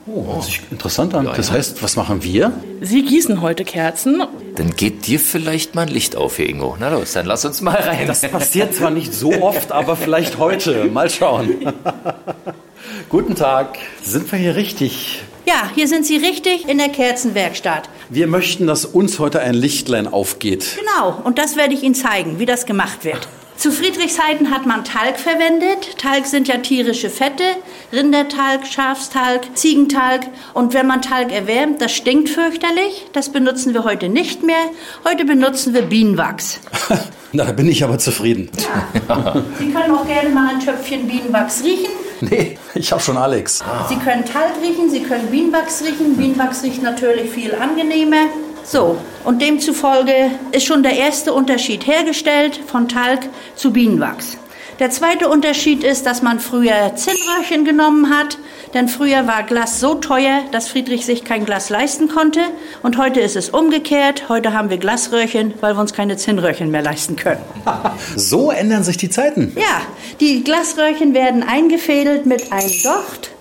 Oh, das sich interessant an. Das heißt, was machen wir? Sie gießen heute Kerzen. Dann geht dir vielleicht mal ein Licht auf hier, Ingo. Na los, dann lass uns mal rein. Das passiert zwar nicht so oft, aber vielleicht heute. Mal schauen. Guten Tag. Sind wir hier richtig? Ja, hier sind Sie richtig in der Kerzenwerkstatt. Wir möchten, dass uns heute ein Lichtlein aufgeht. Genau, und das werde ich Ihnen zeigen, wie das gemacht wird. Zu Friedrichszeiten hat man Talg verwendet. Talg sind ja tierische Fette. Rindertalg, Schafstalg, Ziegentalg. Und wenn man Talg erwärmt, das stinkt fürchterlich. Das benutzen wir heute nicht mehr. Heute benutzen wir Bienenwachs. Na, da bin ich aber zufrieden. Ja. Sie können auch gerne mal ein Töpfchen Bienenwachs riechen. Nee, ich habe schon Alex. Sie können Talg riechen, Sie können Bienenwachs riechen. Bienenwachs riecht natürlich viel angenehmer. So, und demzufolge ist schon der erste Unterschied hergestellt von Talg zu Bienenwachs. Der zweite Unterschied ist, dass man früher Zinnröhrchen genommen hat, denn früher war Glas so teuer, dass Friedrich sich kein Glas leisten konnte. Und heute ist es umgekehrt. Heute haben wir Glasröhrchen, weil wir uns keine Zinnröhrchen mehr leisten können. so ändern sich die Zeiten. Ja, die Glasröhrchen werden eingefädelt mit einem Docht.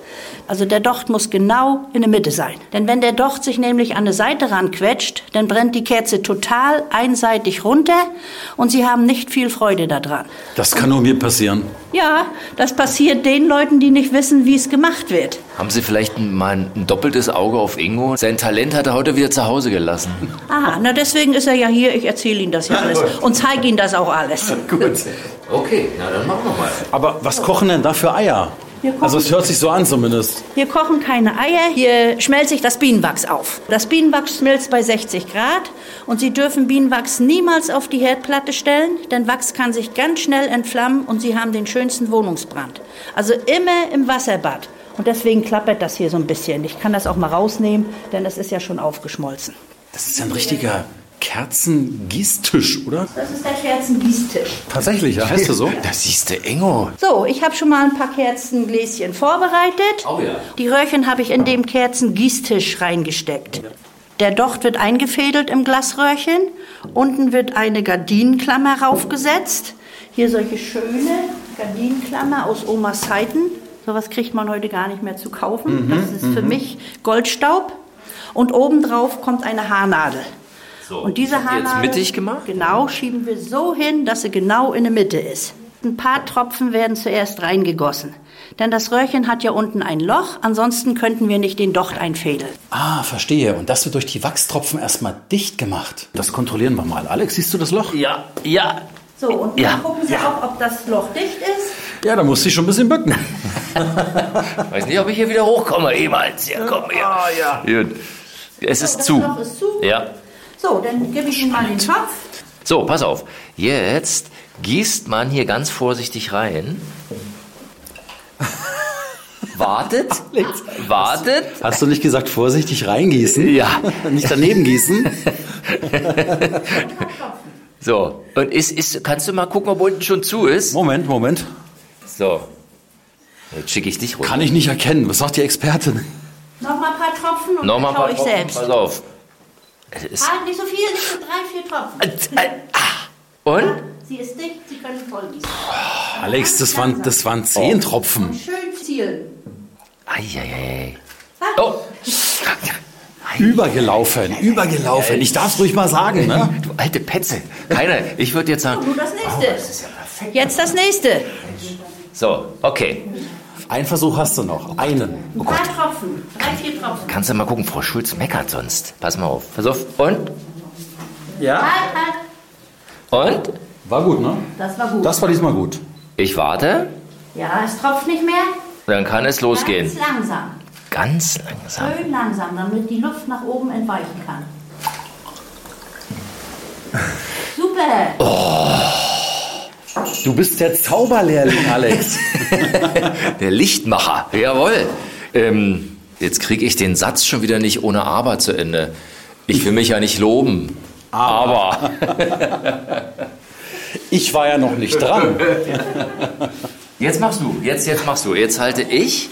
Also der Docht muss genau in der Mitte sein. Denn wenn der Docht sich nämlich an eine Seite ranquetscht, dann brennt die Kerze total einseitig runter und Sie haben nicht viel Freude daran. Das kann nur mir passieren. Ja, das passiert den Leuten, die nicht wissen, wie es gemacht wird. Haben Sie vielleicht mal ein doppeltes Auge auf Ingo? Sein Talent hat er heute wieder zu Hause gelassen. Aha, na deswegen ist er ja hier. Ich erzähle Ihnen das ja alles und zeige Ihnen das auch alles. Gut. Okay, na dann machen wir mal. Aber was kochen denn da für Eier? Also es hört sich so an zumindest. Hier kochen keine Eier, hier schmelzt sich das Bienenwachs auf. Das Bienenwachs schmilzt bei 60 Grad und Sie dürfen Bienenwachs niemals auf die Herdplatte stellen, denn Wachs kann sich ganz schnell entflammen und Sie haben den schönsten Wohnungsbrand. Also immer im Wasserbad. Und deswegen klappert das hier so ein bisschen. Ich kann das auch mal rausnehmen, denn es ist ja schon aufgeschmolzen. Das ist ein richtiger Kerzengießtisch, oder? Das ist der Kerzengießtisch. Tatsächlich, ja. Heißt du so? Das siehst du, Ingo. So, ich habe schon mal ein paar Kerzengläschen vorbereitet. Oh ja. Die Röhrchen habe ich in dem Kerzengießtisch reingesteckt. Der Docht wird eingefädelt im Glasröhrchen. Unten wird eine Gardinenklammer raufgesetzt. Hier solche schöne Gardinenklammer aus Omas Zeiten. Sowas kriegt man heute gar nicht mehr zu kaufen. Mhm, das ist für mich Goldstaub. Und obendrauf kommt eine Haarnadel. So, Und diese Haarnadel, mittig gemacht? Genau, schieben wir so hin, dass sie genau in der Mitte ist. Ein paar Tropfen werden zuerst reingegossen. Denn das Röhrchen hat ja unten ein Loch, ansonsten könnten wir nicht den Docht einfädeln. Ah, verstehe. Und das wird durch die Wachstropfen erstmal dicht gemacht. Das kontrollieren wir mal. Alex, siehst du das Loch? Ja, ja. So, und Ja. dann gucken Sie auch, ob das Loch dicht ist. Ja, da muss ich schon ein bisschen bücken. Weiß nicht, ob ich hier wieder hochkomme, jemals. Ja, komm her. Ah, ja. Gut. Es ist das zu. Loch ist zu. Ja. So, dann gebe ich Ihnen mal den Topf. So, pass auf. Jetzt gießt man hier ganz vorsichtig rein. wartet, wartet. Hast du nicht gesagt, vorsichtig reingießen? Ja. nicht daneben gießen? So, und ist, ist, kannst du mal gucken, ob unten schon zu ist? Moment, Moment. So. Jetzt schicke ich dich runter. Kann ich nicht erkennen. Was sagt die Expertin? Noch mal ein paar Tropfen und Nochmal dann ein schaue paar ich Tropfen, selbst. Pass auf. Es ist, Halt nicht so viel, nicht so drei, vier Tropfen. Äh, äh, ah. und? Sie ist dicht, Sie können voll gießen. Alex, das waren, das waren zehn Tropfen. Und schön zielen. Eieiei. Oh. Übergelaufen, übergelaufen. Ich darf es ruhig mal sagen, ne? Du alte Petze. Keiner. Ich würde jetzt sagen. Nur das nächste. Jetzt das nächste. So, okay. Einen Versuch hast du noch. Einen. Oh Drei Tropfen. Drei, vier Tropfen. Kannst du mal gucken, Frau Schulz meckert sonst. Pass mal auf. Pass auf. Und? Ja? Halt, halt. Und? War gut, ne? Das war gut. Das war diesmal gut. Ich warte. Ja, es tropft nicht mehr. Dann kann es losgehen. Ganz langsam. Ganz langsam. Schön langsam, damit die Luft nach oben entweichen kann. Super. Du bist der Zauberlehrling, Alex. Der Lichtmacher. Jawohl. Ähm, jetzt kriege ich den Satz schon wieder nicht ohne Aber zu Ende. Ich will mich ja nicht loben. Aber. Ich war ja noch nicht dran. Jetzt machst du. Jetzt, jetzt machst du. Jetzt halte ich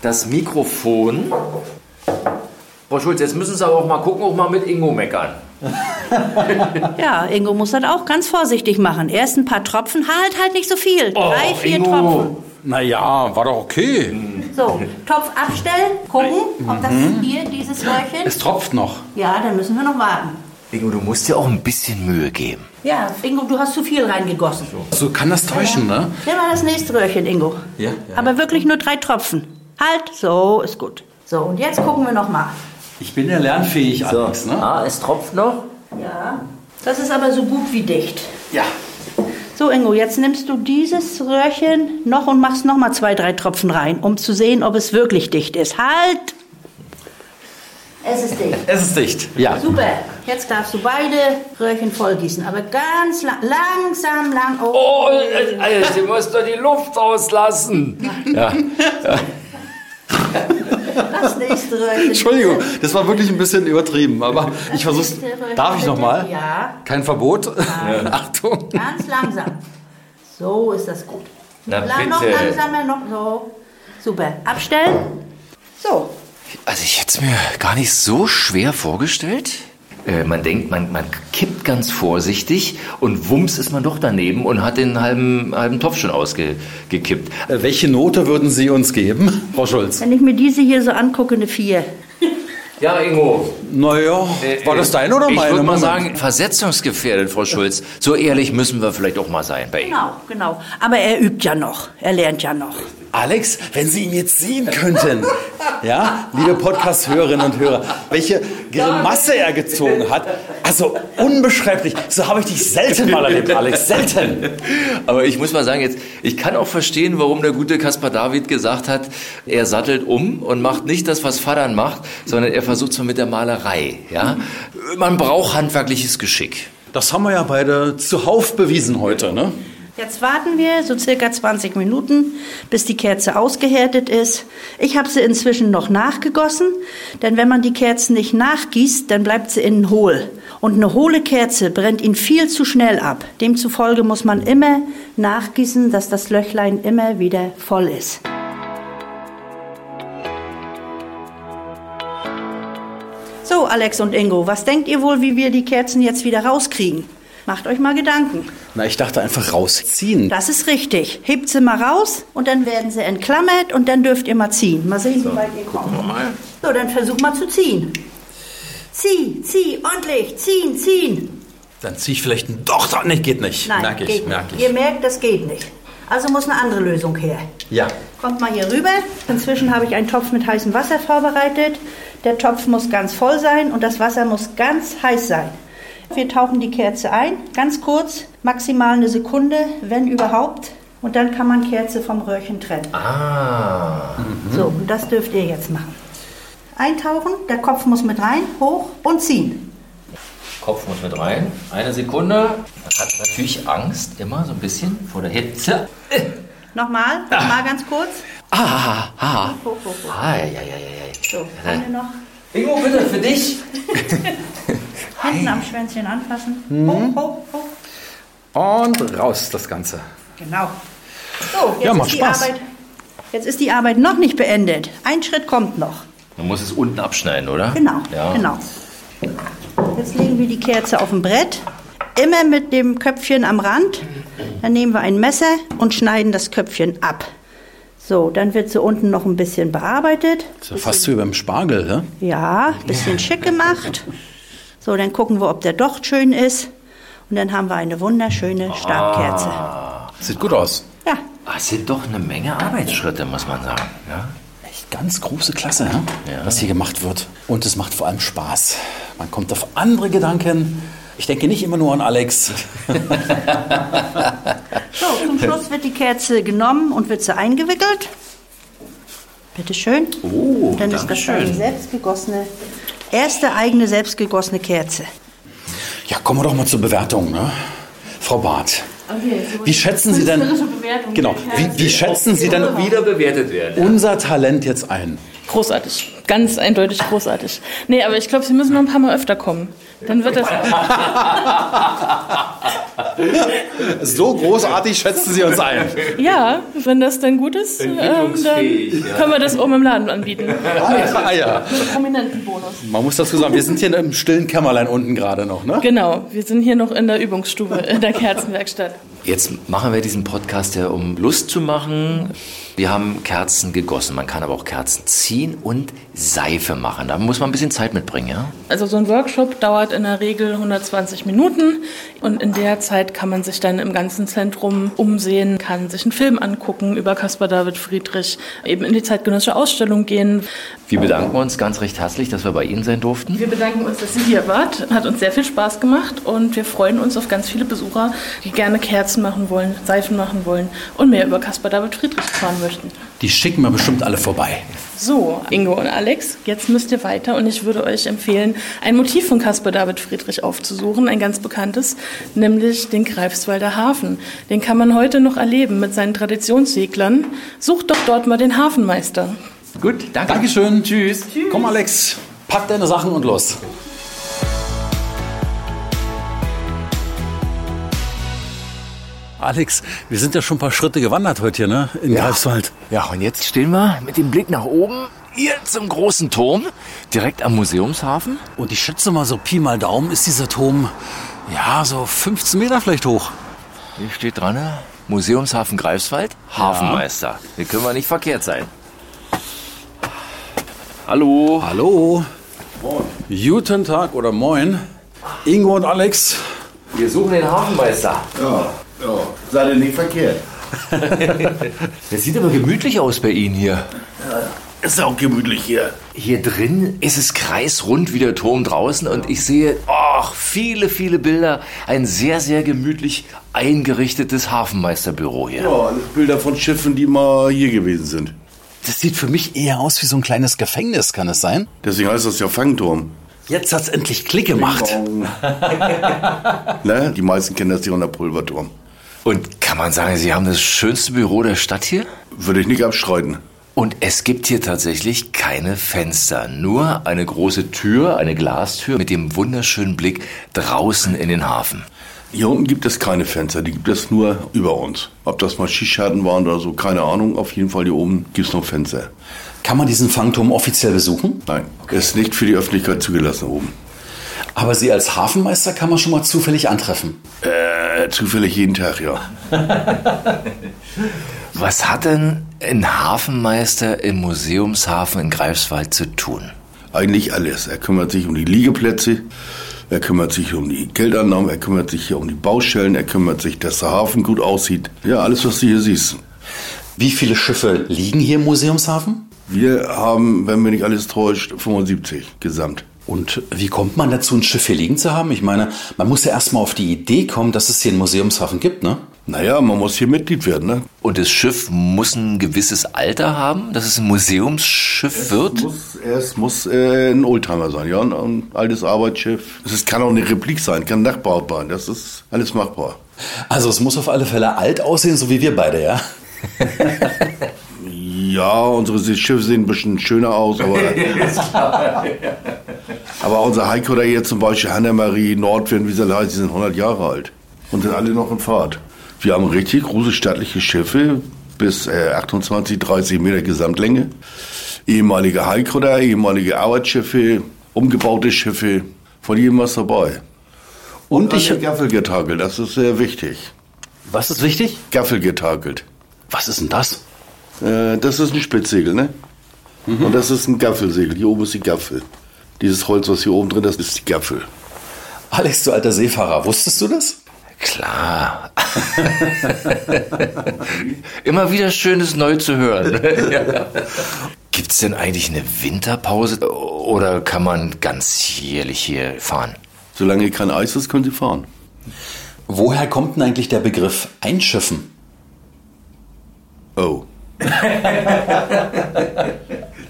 das Mikrofon. Frau Schulz, jetzt müssen Sie aber auch mal gucken, auch mal mit Ingo meckern. Ja, Ingo muss das auch ganz vorsichtig machen. Erst ein paar Tropfen, halt halt nicht so viel. Drei, vier Ingo. Tropfen. Naja, war doch okay. So, Topf abstellen, gucken, ob das hier, dieses Röhrchen. Es tropft noch. Ja, dann müssen wir noch warten. Ingo, du musst dir auch ein bisschen Mühe geben. Ja, Ingo, du hast zu viel reingegossen. So kann das täuschen, ne? Nimm mal das nächste Röhrchen, Ingo. Ja, ja. Aber wirklich nur drei Tropfen. Halt, so ist gut. So, und jetzt gucken wir noch mal. Ich bin ja lernfähig, Alex, ne? Ah, es tropft noch. Ja. Das ist aber so gut wie dicht. Ja. So, Ingo, jetzt nimmst du dieses Röhrchen noch und machst noch mal zwei, drei Tropfen rein, um zu sehen, ob es wirklich dicht ist. Halt! Es ist dicht. Es ist dicht. Ja. Super. Jetzt darfst du beide Röhrchen vollgießen, aber ganz la langsam, lang. Oh, äh, Sie musst doch die Luft rauslassen. Ja. Das nächste Röhrchen. Entschuldigung, das war wirklich ein bisschen übertrieben, aber ich versuch's. nächste Röhrchen Darf ich noch mal? Ja, Kein Verbot? Achtung. ganz langsam. So ist das gut. Na Lang- Noch bitte. langsamer, noch so. Super. Abstellen. So. Also ich hätte es mir gar nicht so schwer vorgestellt. Äh, man denkt, man, man kippt ganz vorsichtig und wumms ist man doch daneben und hat den halben, halben Topf schon ausgekippt. Äh, Welche Note würden Sie uns geben, Frau Schulz? Wenn ich mir diese hier so angucke, eine 4. Ja, Ingo. Naja, war das deine oder Ich meine? würde mal sagen, versetzungsgefährdet, Frau Schulz. So ehrlich müssen wir vielleicht auch mal sein bei Ihnen. Genau, genau. Aber er übt ja noch. Er lernt ja noch. Alex, wenn Sie ihn jetzt sehen könnten, ja, liebe Podcast-Hörerinnen und Hörer, welche Grimasse er gezogen hat. Also unbeschreiblich. So habe ich dich selten mal erlebt, Alex. Selten. Aber ich muss mal sagen, jetzt, ich kann auch verstehen, warum der gute Kaspar David gesagt hat, er sattelt um und macht nicht das, was Vatern macht, sondern er versucht so mit der Malerei. Ja? Man braucht handwerkliches Geschick. Das haben wir ja beide zuhauf bewiesen heute, ne? Jetzt warten wir so circa 20 Minuten, bis die Kerze ausgehärtet ist. Ich habe sie inzwischen noch nachgegossen, denn wenn man die Kerzen nicht nachgießt, dann bleibt sie innen hohl. Und eine hohle Kerze brennt ihn viel zu schnell ab. Demzufolge muss man immer nachgießen, dass das Löchlein immer wieder voll ist. So, Alex und Ingo, was denkt ihr wohl, wie wir die Kerzen jetzt wieder rauskriegen? Macht euch mal Gedanken. Na, ich dachte einfach rausziehen. Das ist richtig. Hebt sie mal raus und dann werden sie entklammert und dann dürft ihr mal ziehen. Mal sehen, wie weit ihr kommt. So, dann versuch mal zu ziehen. Zieh, zieh, ordentlich, ziehen, ziehen. Dann ziehe ich vielleicht ein Doch, doch, nee, geht nicht. Nein, merk ich, geht merk nicht. ich. Ihr merkt, das geht nicht. Also muss eine andere Lösung her. Ja. Kommt mal hier rüber. Inzwischen habe ich einen Topf mit heißem Wasser vorbereitet. Der Topf muss ganz voll sein und das Wasser muss ganz heiß sein. Wir tauchen die Kerze ein, ganz kurz, maximal eine Sekunde, wenn überhaupt. Und dann kann man Kerze vom Röhrchen trennen. Ah. So, und das dürft ihr jetzt machen. Eintauchen, der Kopf muss mit rein, hoch und ziehen. Kopf muss mit rein. Eine Sekunde. Man hat natürlich Angst, immer so ein bisschen vor der Hitze. Nochmal, nochmal ganz kurz. Ah, ah, Hoch, hoch, hoch. ah, ja, ja, ja, ja. So, eine noch. Ingo, bitte, für dich. Hinten am Schwänzchen anfassen. Mhm. Hoch, hoch, hoch. Und raus das Ganze. Genau. So, jetzt, Ja, macht ist die Spaß. Arbeit, jetzt ist die Arbeit noch nicht beendet. Ein Schritt kommt noch. Man muss es unten abschneiden, oder? Genau, Ja. genau. Jetzt legen wir die Kerze auf dem Brett. Immer mit dem Köpfchen am Rand. Dann nehmen wir ein Messer und schneiden das Köpfchen ab. So, dann wird sie unten noch ein bisschen bearbeitet. Ist ja fast wie beim Spargel, ne? Ja, bisschen schick gemacht. So, dann gucken wir, ob der Docht schön ist. Und dann haben wir eine wunderschöne Stabkerze. Sieht gut aus. Ja, Ah, Es sind doch eine Menge Arbeitsschritte, muss man sagen. Ja? Echt ganz große Klasse, ja? was hier gemacht wird. Und es macht vor allem Spaß. Man kommt auf andere Gedanken. Ich denke nicht immer nur an Alex. So, zum Schluss wird die Kerze genommen und wird sie eingewickelt. Bitte schön. Oh, Dann ist das eine selbstgegossene, erste eigene selbstgegossene Kerze. Ja, kommen wir doch mal zur Bewertung, ne? Frau Barth, Okay, so wie schätzen Sie denn, genau, wie, wie schätzen Sie denn Wieder bewertet werden. unser Talent jetzt ein? Großartig. Ganz eindeutig großartig. Nee, aber ich glaube, Sie müssen noch ein paar Mal öfter kommen. Dann wird das. So großartig schätzen Sie uns ein. Ja, wenn das dann gut ist, ähm, dann können wir das oben im Laden anbieten. Ah, ja. Mit prominenten Bonus. Man muss dazu sagen, wir sind hier im stillen Kämmerlein unten gerade noch, ne? Genau, wir sind hier noch in der Übungsstube in der Kerzenwerkstatt. Jetzt machen wir diesen Podcast ja, um Lust zu machen. Wir haben Kerzen gegossen. Man kann aber auch Kerzen ziehen und Seife machen. Da muss man ein bisschen Zeit mitbringen, ja? Also so ein Workshop dauert in der Regel 120 Minuten und in der Zeit kann man sich dann im ganzen Zentrum umsehen, kann sich einen Film angucken über Caspar David Friedrich, eben in die zeitgenössische Ausstellung gehen. Wir bedanken uns ganz recht herzlich, dass wir bei Ihnen sein durften. Wir bedanken uns, dass ihr hier wart. Hat uns sehr viel Spaß gemacht und wir freuen uns auf ganz viele Besucher, die gerne Kerzen machen wollen, Seifen machen wollen und mehr über Caspar David Friedrich erfahren möchten. Die schicken wir bestimmt alle vorbei. So, Ingo und Alex, jetzt müsst ihr weiter und ich würde euch empfehlen, ein Motiv von Caspar David Friedrich aufzusuchen, ein ganz bekanntes, nämlich den Greifswalder Hafen. Den kann man heute noch erleben mit seinen Traditionsseglern. Sucht doch dort mal den Hafenmeister. Gut, danke. Dankeschön. Tschüss. Komm, Alex, pack deine Sachen und los. Alex, wir sind ja schon ein paar Schritte gewandert heute hier, ne? In Greifswald. Ja, und jetzt stehen wir mit dem Blick nach oben hier zum großen Turm, direkt am Museumshafen. Und ich schätze mal, so Pi mal Daumen ist dieser Turm, ja, so 15 Meter vielleicht hoch. Hier steht dran, ne? Museumshafen Greifswald, Hafenmeister. Hier können wir nicht verkehrt sein. Hallo. Hallo. Guten Tag oder moin. Ingo und Alex. Wir suchen den Hafenmeister. Ja, ja, seid ihr nicht verkehrt. Das sieht aber gemütlich aus bei Ihnen hier. Ist auch gemütlich hier. Hier drin ist es kreisrund wie der Turm draußen und ich sehe, ach, viele, viele Bilder. Ein sehr, sehr gemütlich eingerichtetes Hafenmeisterbüro hier. Ja, Bilder von Schiffen, die mal hier gewesen sind. Das sieht für mich eher aus wie so ein kleines Gefängnis, kann es sein? Deswegen heißt das ja Fangturm. Jetzt hat's endlich Klick gemacht. Ne? Die meisten kennen das hier unter Pulverturm. Und kann man sagen, Sie haben das schönste Büro der Stadt hier? Würde ich nicht abstreiten. Und es gibt hier tatsächlich keine Fenster, nur eine große Tür, eine Glastür mit dem wunderschönen Blick draußen in den Hafen. Hier unten gibt es keine Fenster, die gibt es nur über uns. Ob das mal Schießscharten waren oder so, keine Ahnung. Auf jeden Fall hier oben gibt es noch Fenster. Kann man diesen Fangturm offiziell besuchen? Nein, ist nicht für die Öffentlichkeit zugelassen oben. Aber Sie als Hafenmeister kann man schon mal zufällig antreffen. Äh, zufällig jeden Tag, ja. Was hat denn ein Hafenmeister im Museumshafen in Greifswald zu tun? Eigentlich alles. Er kümmert sich um die Liegeplätze, er kümmert sich um die Geldannahmen, er kümmert sich hier um die Baustellen, er kümmert sich, dass der Hafen gut aussieht. Ja, alles, was du hier siehst. Wie viele Schiffe liegen hier im Museumshafen? Wir haben, wenn mich nicht alles täuscht, 75 gesamt. Und wie kommt man dazu, ein Schiff hier liegen zu haben? Ich meine, man muss ja erstmal auf die Idee kommen, dass es hier einen Museumshafen gibt, ne? Naja, man muss hier Mitglied werden, ne? Und das Schiff muss ein gewisses Alter haben, dass es ein Museumsschiff wird? Muss, es muss äh, ein Oldtimer sein, ja, ein, ein altes Arbeitsschiff. Es kann auch eine Replik sein, kann nachbaut Das ist alles machbar. Also es muss auf alle Fälle alt aussehen, so wie wir beide, ja? Ja, unsere Schiffe sehen ein bisschen schöner aus, aber, aber unser Heiko da hier zum Beispiel, Hanna-Marie, Nordwind, wie sie heißen, die sind 100 Jahre alt und sind alle noch in Fahrt. Wir haben richtig große stattliche Schiffe, bis äh, 28, 30 Meter Gesamtlänge. Ehemalige da, ehemalige Arbeitsschiffe, umgebaute Schiffe, von jedem was dabei. Und, Und ich ich- Gaffel getakelt, das ist sehr wichtig. Was ist wichtig? Gaffel getakelt. Was ist denn das? Äh, das ist ein Spitzsegel, ne? Und das ist ein Gaffelsegel. Hier oben ist die Gaffel. Dieses Holz, was hier oben drin ist, ist die Gaffel. Alex, du alter Seefahrer, wusstest du das? Klar. Immer wieder Schönes neu zu hören. ja. Gibt es denn eigentlich eine Winterpause oder kann man ganz jährlich hier fahren? Solange kein Eis ist, können Sie fahren. Woher kommt denn eigentlich der Begriff Einschiffen? Oh,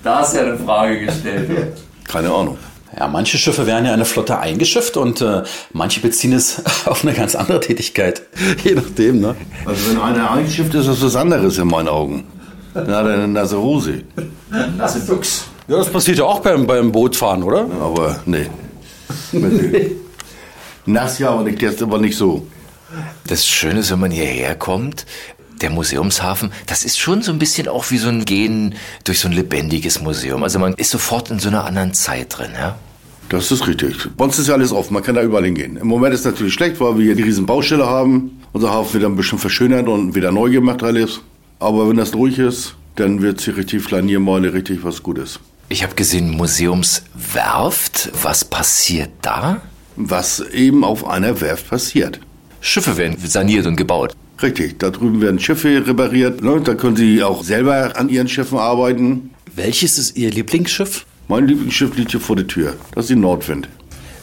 Da hast du ja eine Frage gestellt. keine Ahnung. Ja, manche Schiffe werden ja in eine Flotte eingeschifft und äh, manche beziehen es auf eine ganz andere Tätigkeit. Je nachdem, ne? Also wenn einer einschifft, ist das was anderes in meinen Augen. Dann hat er eine nasse Hose. Nasse Büchs. Ja, das passiert ja auch beim, beim Bootfahren, oder? Aber nee. nee. Nass ja, aber nicht, der ist aber nicht so. Das Schöne ist, wenn man hierher kommt, der Museumshafen, das ist schon so ein bisschen auch wie so ein Gehen durch so ein lebendiges Museum. Also man ist sofort in so einer anderen Zeit drin, ja? Das ist richtig. Bei uns ist ja alles offen, man kann da überall hingehen. Im Moment ist es natürlich schlecht, weil wir hier die riesen Baustelle haben. Unser Hafen wird ein bisschen verschönert und wieder neu gemacht alles. Aber wenn das ruhig ist, dann wird hier richtig Flaniermeile richtig was Gutes. Ich habe gesehen, Museumswerft. Was passiert da? Was eben auf einer Werft passiert. Schiffe werden saniert und gebaut. Richtig, da drüben werden Schiffe repariert. Ne? Da können Sie auch selber an Ihren Schiffen arbeiten. Welches ist Ihr Lieblingsschiff? Mein Lieblingsschiff liegt hier vor der Tür. Das ist die Nordwind.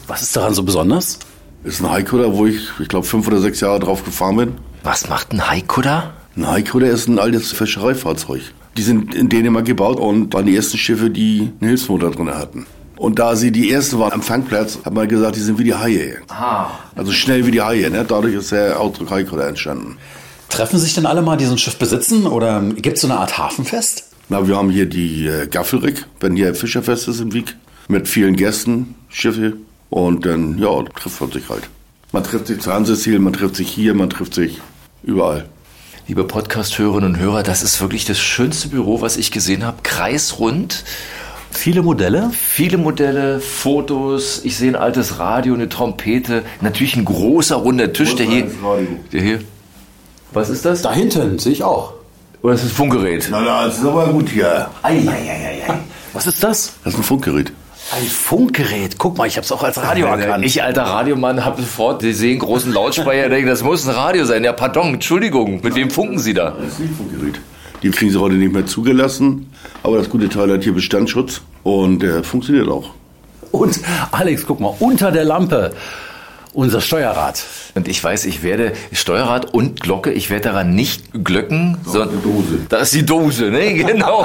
Was ist daran so besonders? Ist ein Heiko wo ich, ich glaube, fünf oder sechs Jahre drauf gefahren bin. Was macht ein Heiko da? Ein Heiko, ist ein altes Fischereifahrzeug. Die sind in Dänemark gebaut und waren die ersten Schiffe, die einen Hilfsmotor drin hatten. Und da sie die ersten waren am Fangplatz, hat man gesagt, die sind wie die Haie. Also schnell wie die Haie. Ne? Dadurch ist der Ausdruck Heiko entstanden. Treffen sich denn alle mal, die so ein Schiff besitzen? Oder gibt es so eine Art Hafenfest? Na, wir haben hier die äh, Gaffelrick, wenn hier Fischerfest ist in Wieg, mit vielen Gästen, Schiffe. Und dann, ja, trifft man sich halt. Man trifft sich zu Hanseziel, man trifft sich hier, man trifft sich überall. Liebe Podcast-Hörerinnen und Hörer, das ist wirklich das schönste Büro, was ich gesehen habe. Kreisrund. Viele Modelle? Viele Modelle, Fotos, ich sehe ein altes Radio, eine Trompete, natürlich ein großer runder Tisch, der hier, der hier. Was ist das? Da hinten sehe ich auch. Oder ist das ein Funkgerät? Na, das ist aber gut hier. Was ist das? Das ist ein Funkgerät. Ein Funkgerät. Guck mal, ich habe es auch als Radio erkannt. Ich, alter Radiomann, habe sofort gesehen, großen Lautsprecher, denke, das muss ein Radio sein. Ja, pardon, Entschuldigung, mit wem funken Sie da? Das ist ein Funkgerät. Die kriegen sie heute nicht mehr zugelassen, aber das gute Teil hat hier Bestandsschutz und der funktioniert auch. Und Alex, guck mal, unter der Lampe unser Steuerrad. Und ich weiß, ich werde Steuerrad und Glocke, ich werde daran nicht glöcken, sondern die Dose. Da ist die Dose, ne? Genau.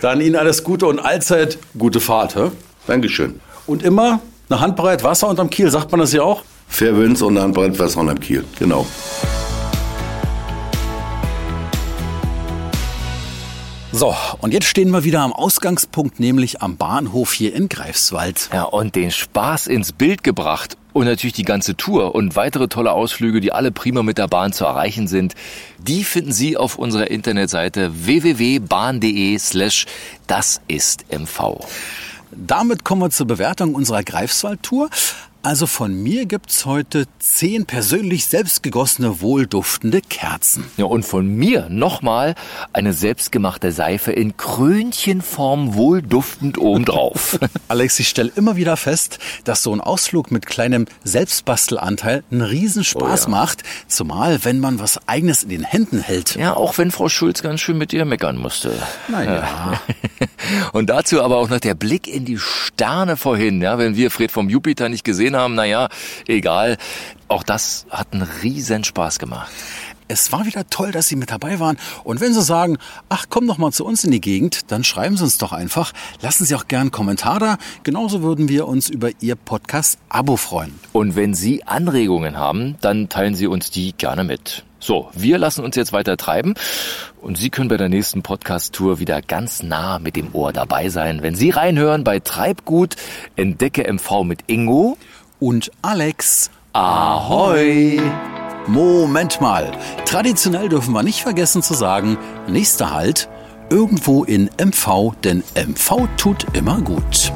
Dann Ihnen alles Gute und allzeit gute Fahrt. Hä? Dankeschön. Und immer eine Handbreit Wasser unterm Kiel, sagt man das ja auch? Fair Winds und dann brennt Wasser am Kiel. Genau. So, und jetzt stehen wir wieder am Ausgangspunkt, nämlich am Bahnhof hier in Greifswald. Ja, und den Spaß ins Bild gebracht und natürlich die ganze Tour und weitere tolle Ausflüge, die alle prima mit der Bahn zu erreichen sind, die finden Sie auf unserer Internetseite www.bahn.de slash das ist MV. Damit kommen wir zur Bewertung unserer Greifswald-Tour. Also von mir gibt's heute zehn persönlich selbstgegossene, wohlduftende Kerzen. Ja, und von mir nochmal eine selbstgemachte Seife in Krönchenform wohlduftend obendrauf. Alex, ich stelle immer wieder fest, dass so ein Ausflug mit kleinem Selbstbastelanteil einen Riesenspaß Oh ja. macht. Zumal, wenn man was Eigenes in den Händen hält. ja, auch wenn Frau Schulz ganz schön mit dir meckern musste. Naja. Und dazu aber auch noch der Blick in die Sterne vorhin, ja, wenn wir Fred vom Jupiter nicht gesehen haben, naja, egal. Auch das hat einen riesen Spaß gemacht. Es war wieder toll, dass Sie mit dabei waren. Und wenn Sie sagen, ach, komm doch mal zu uns in die Gegend, dann schreiben Sie uns doch einfach. Lassen Sie auch gern einen Kommentar da. Genauso würden wir uns über Ihr Podcast-Abo freuen. Und wenn Sie Anregungen haben, dann teilen Sie uns die gerne mit. So, wir lassen uns jetzt weiter treiben und Sie können bei der nächsten Podcast-Tour wieder ganz nah mit dem Ohr dabei sein. Wenn Sie reinhören bei Treibgut, entdecke MV mit Ingo und Alex. Ahoi! Moment mal. Traditionell dürfen wir nicht vergessen zu sagen, nächster Halt irgendwo in MV, denn MV tut immer gut.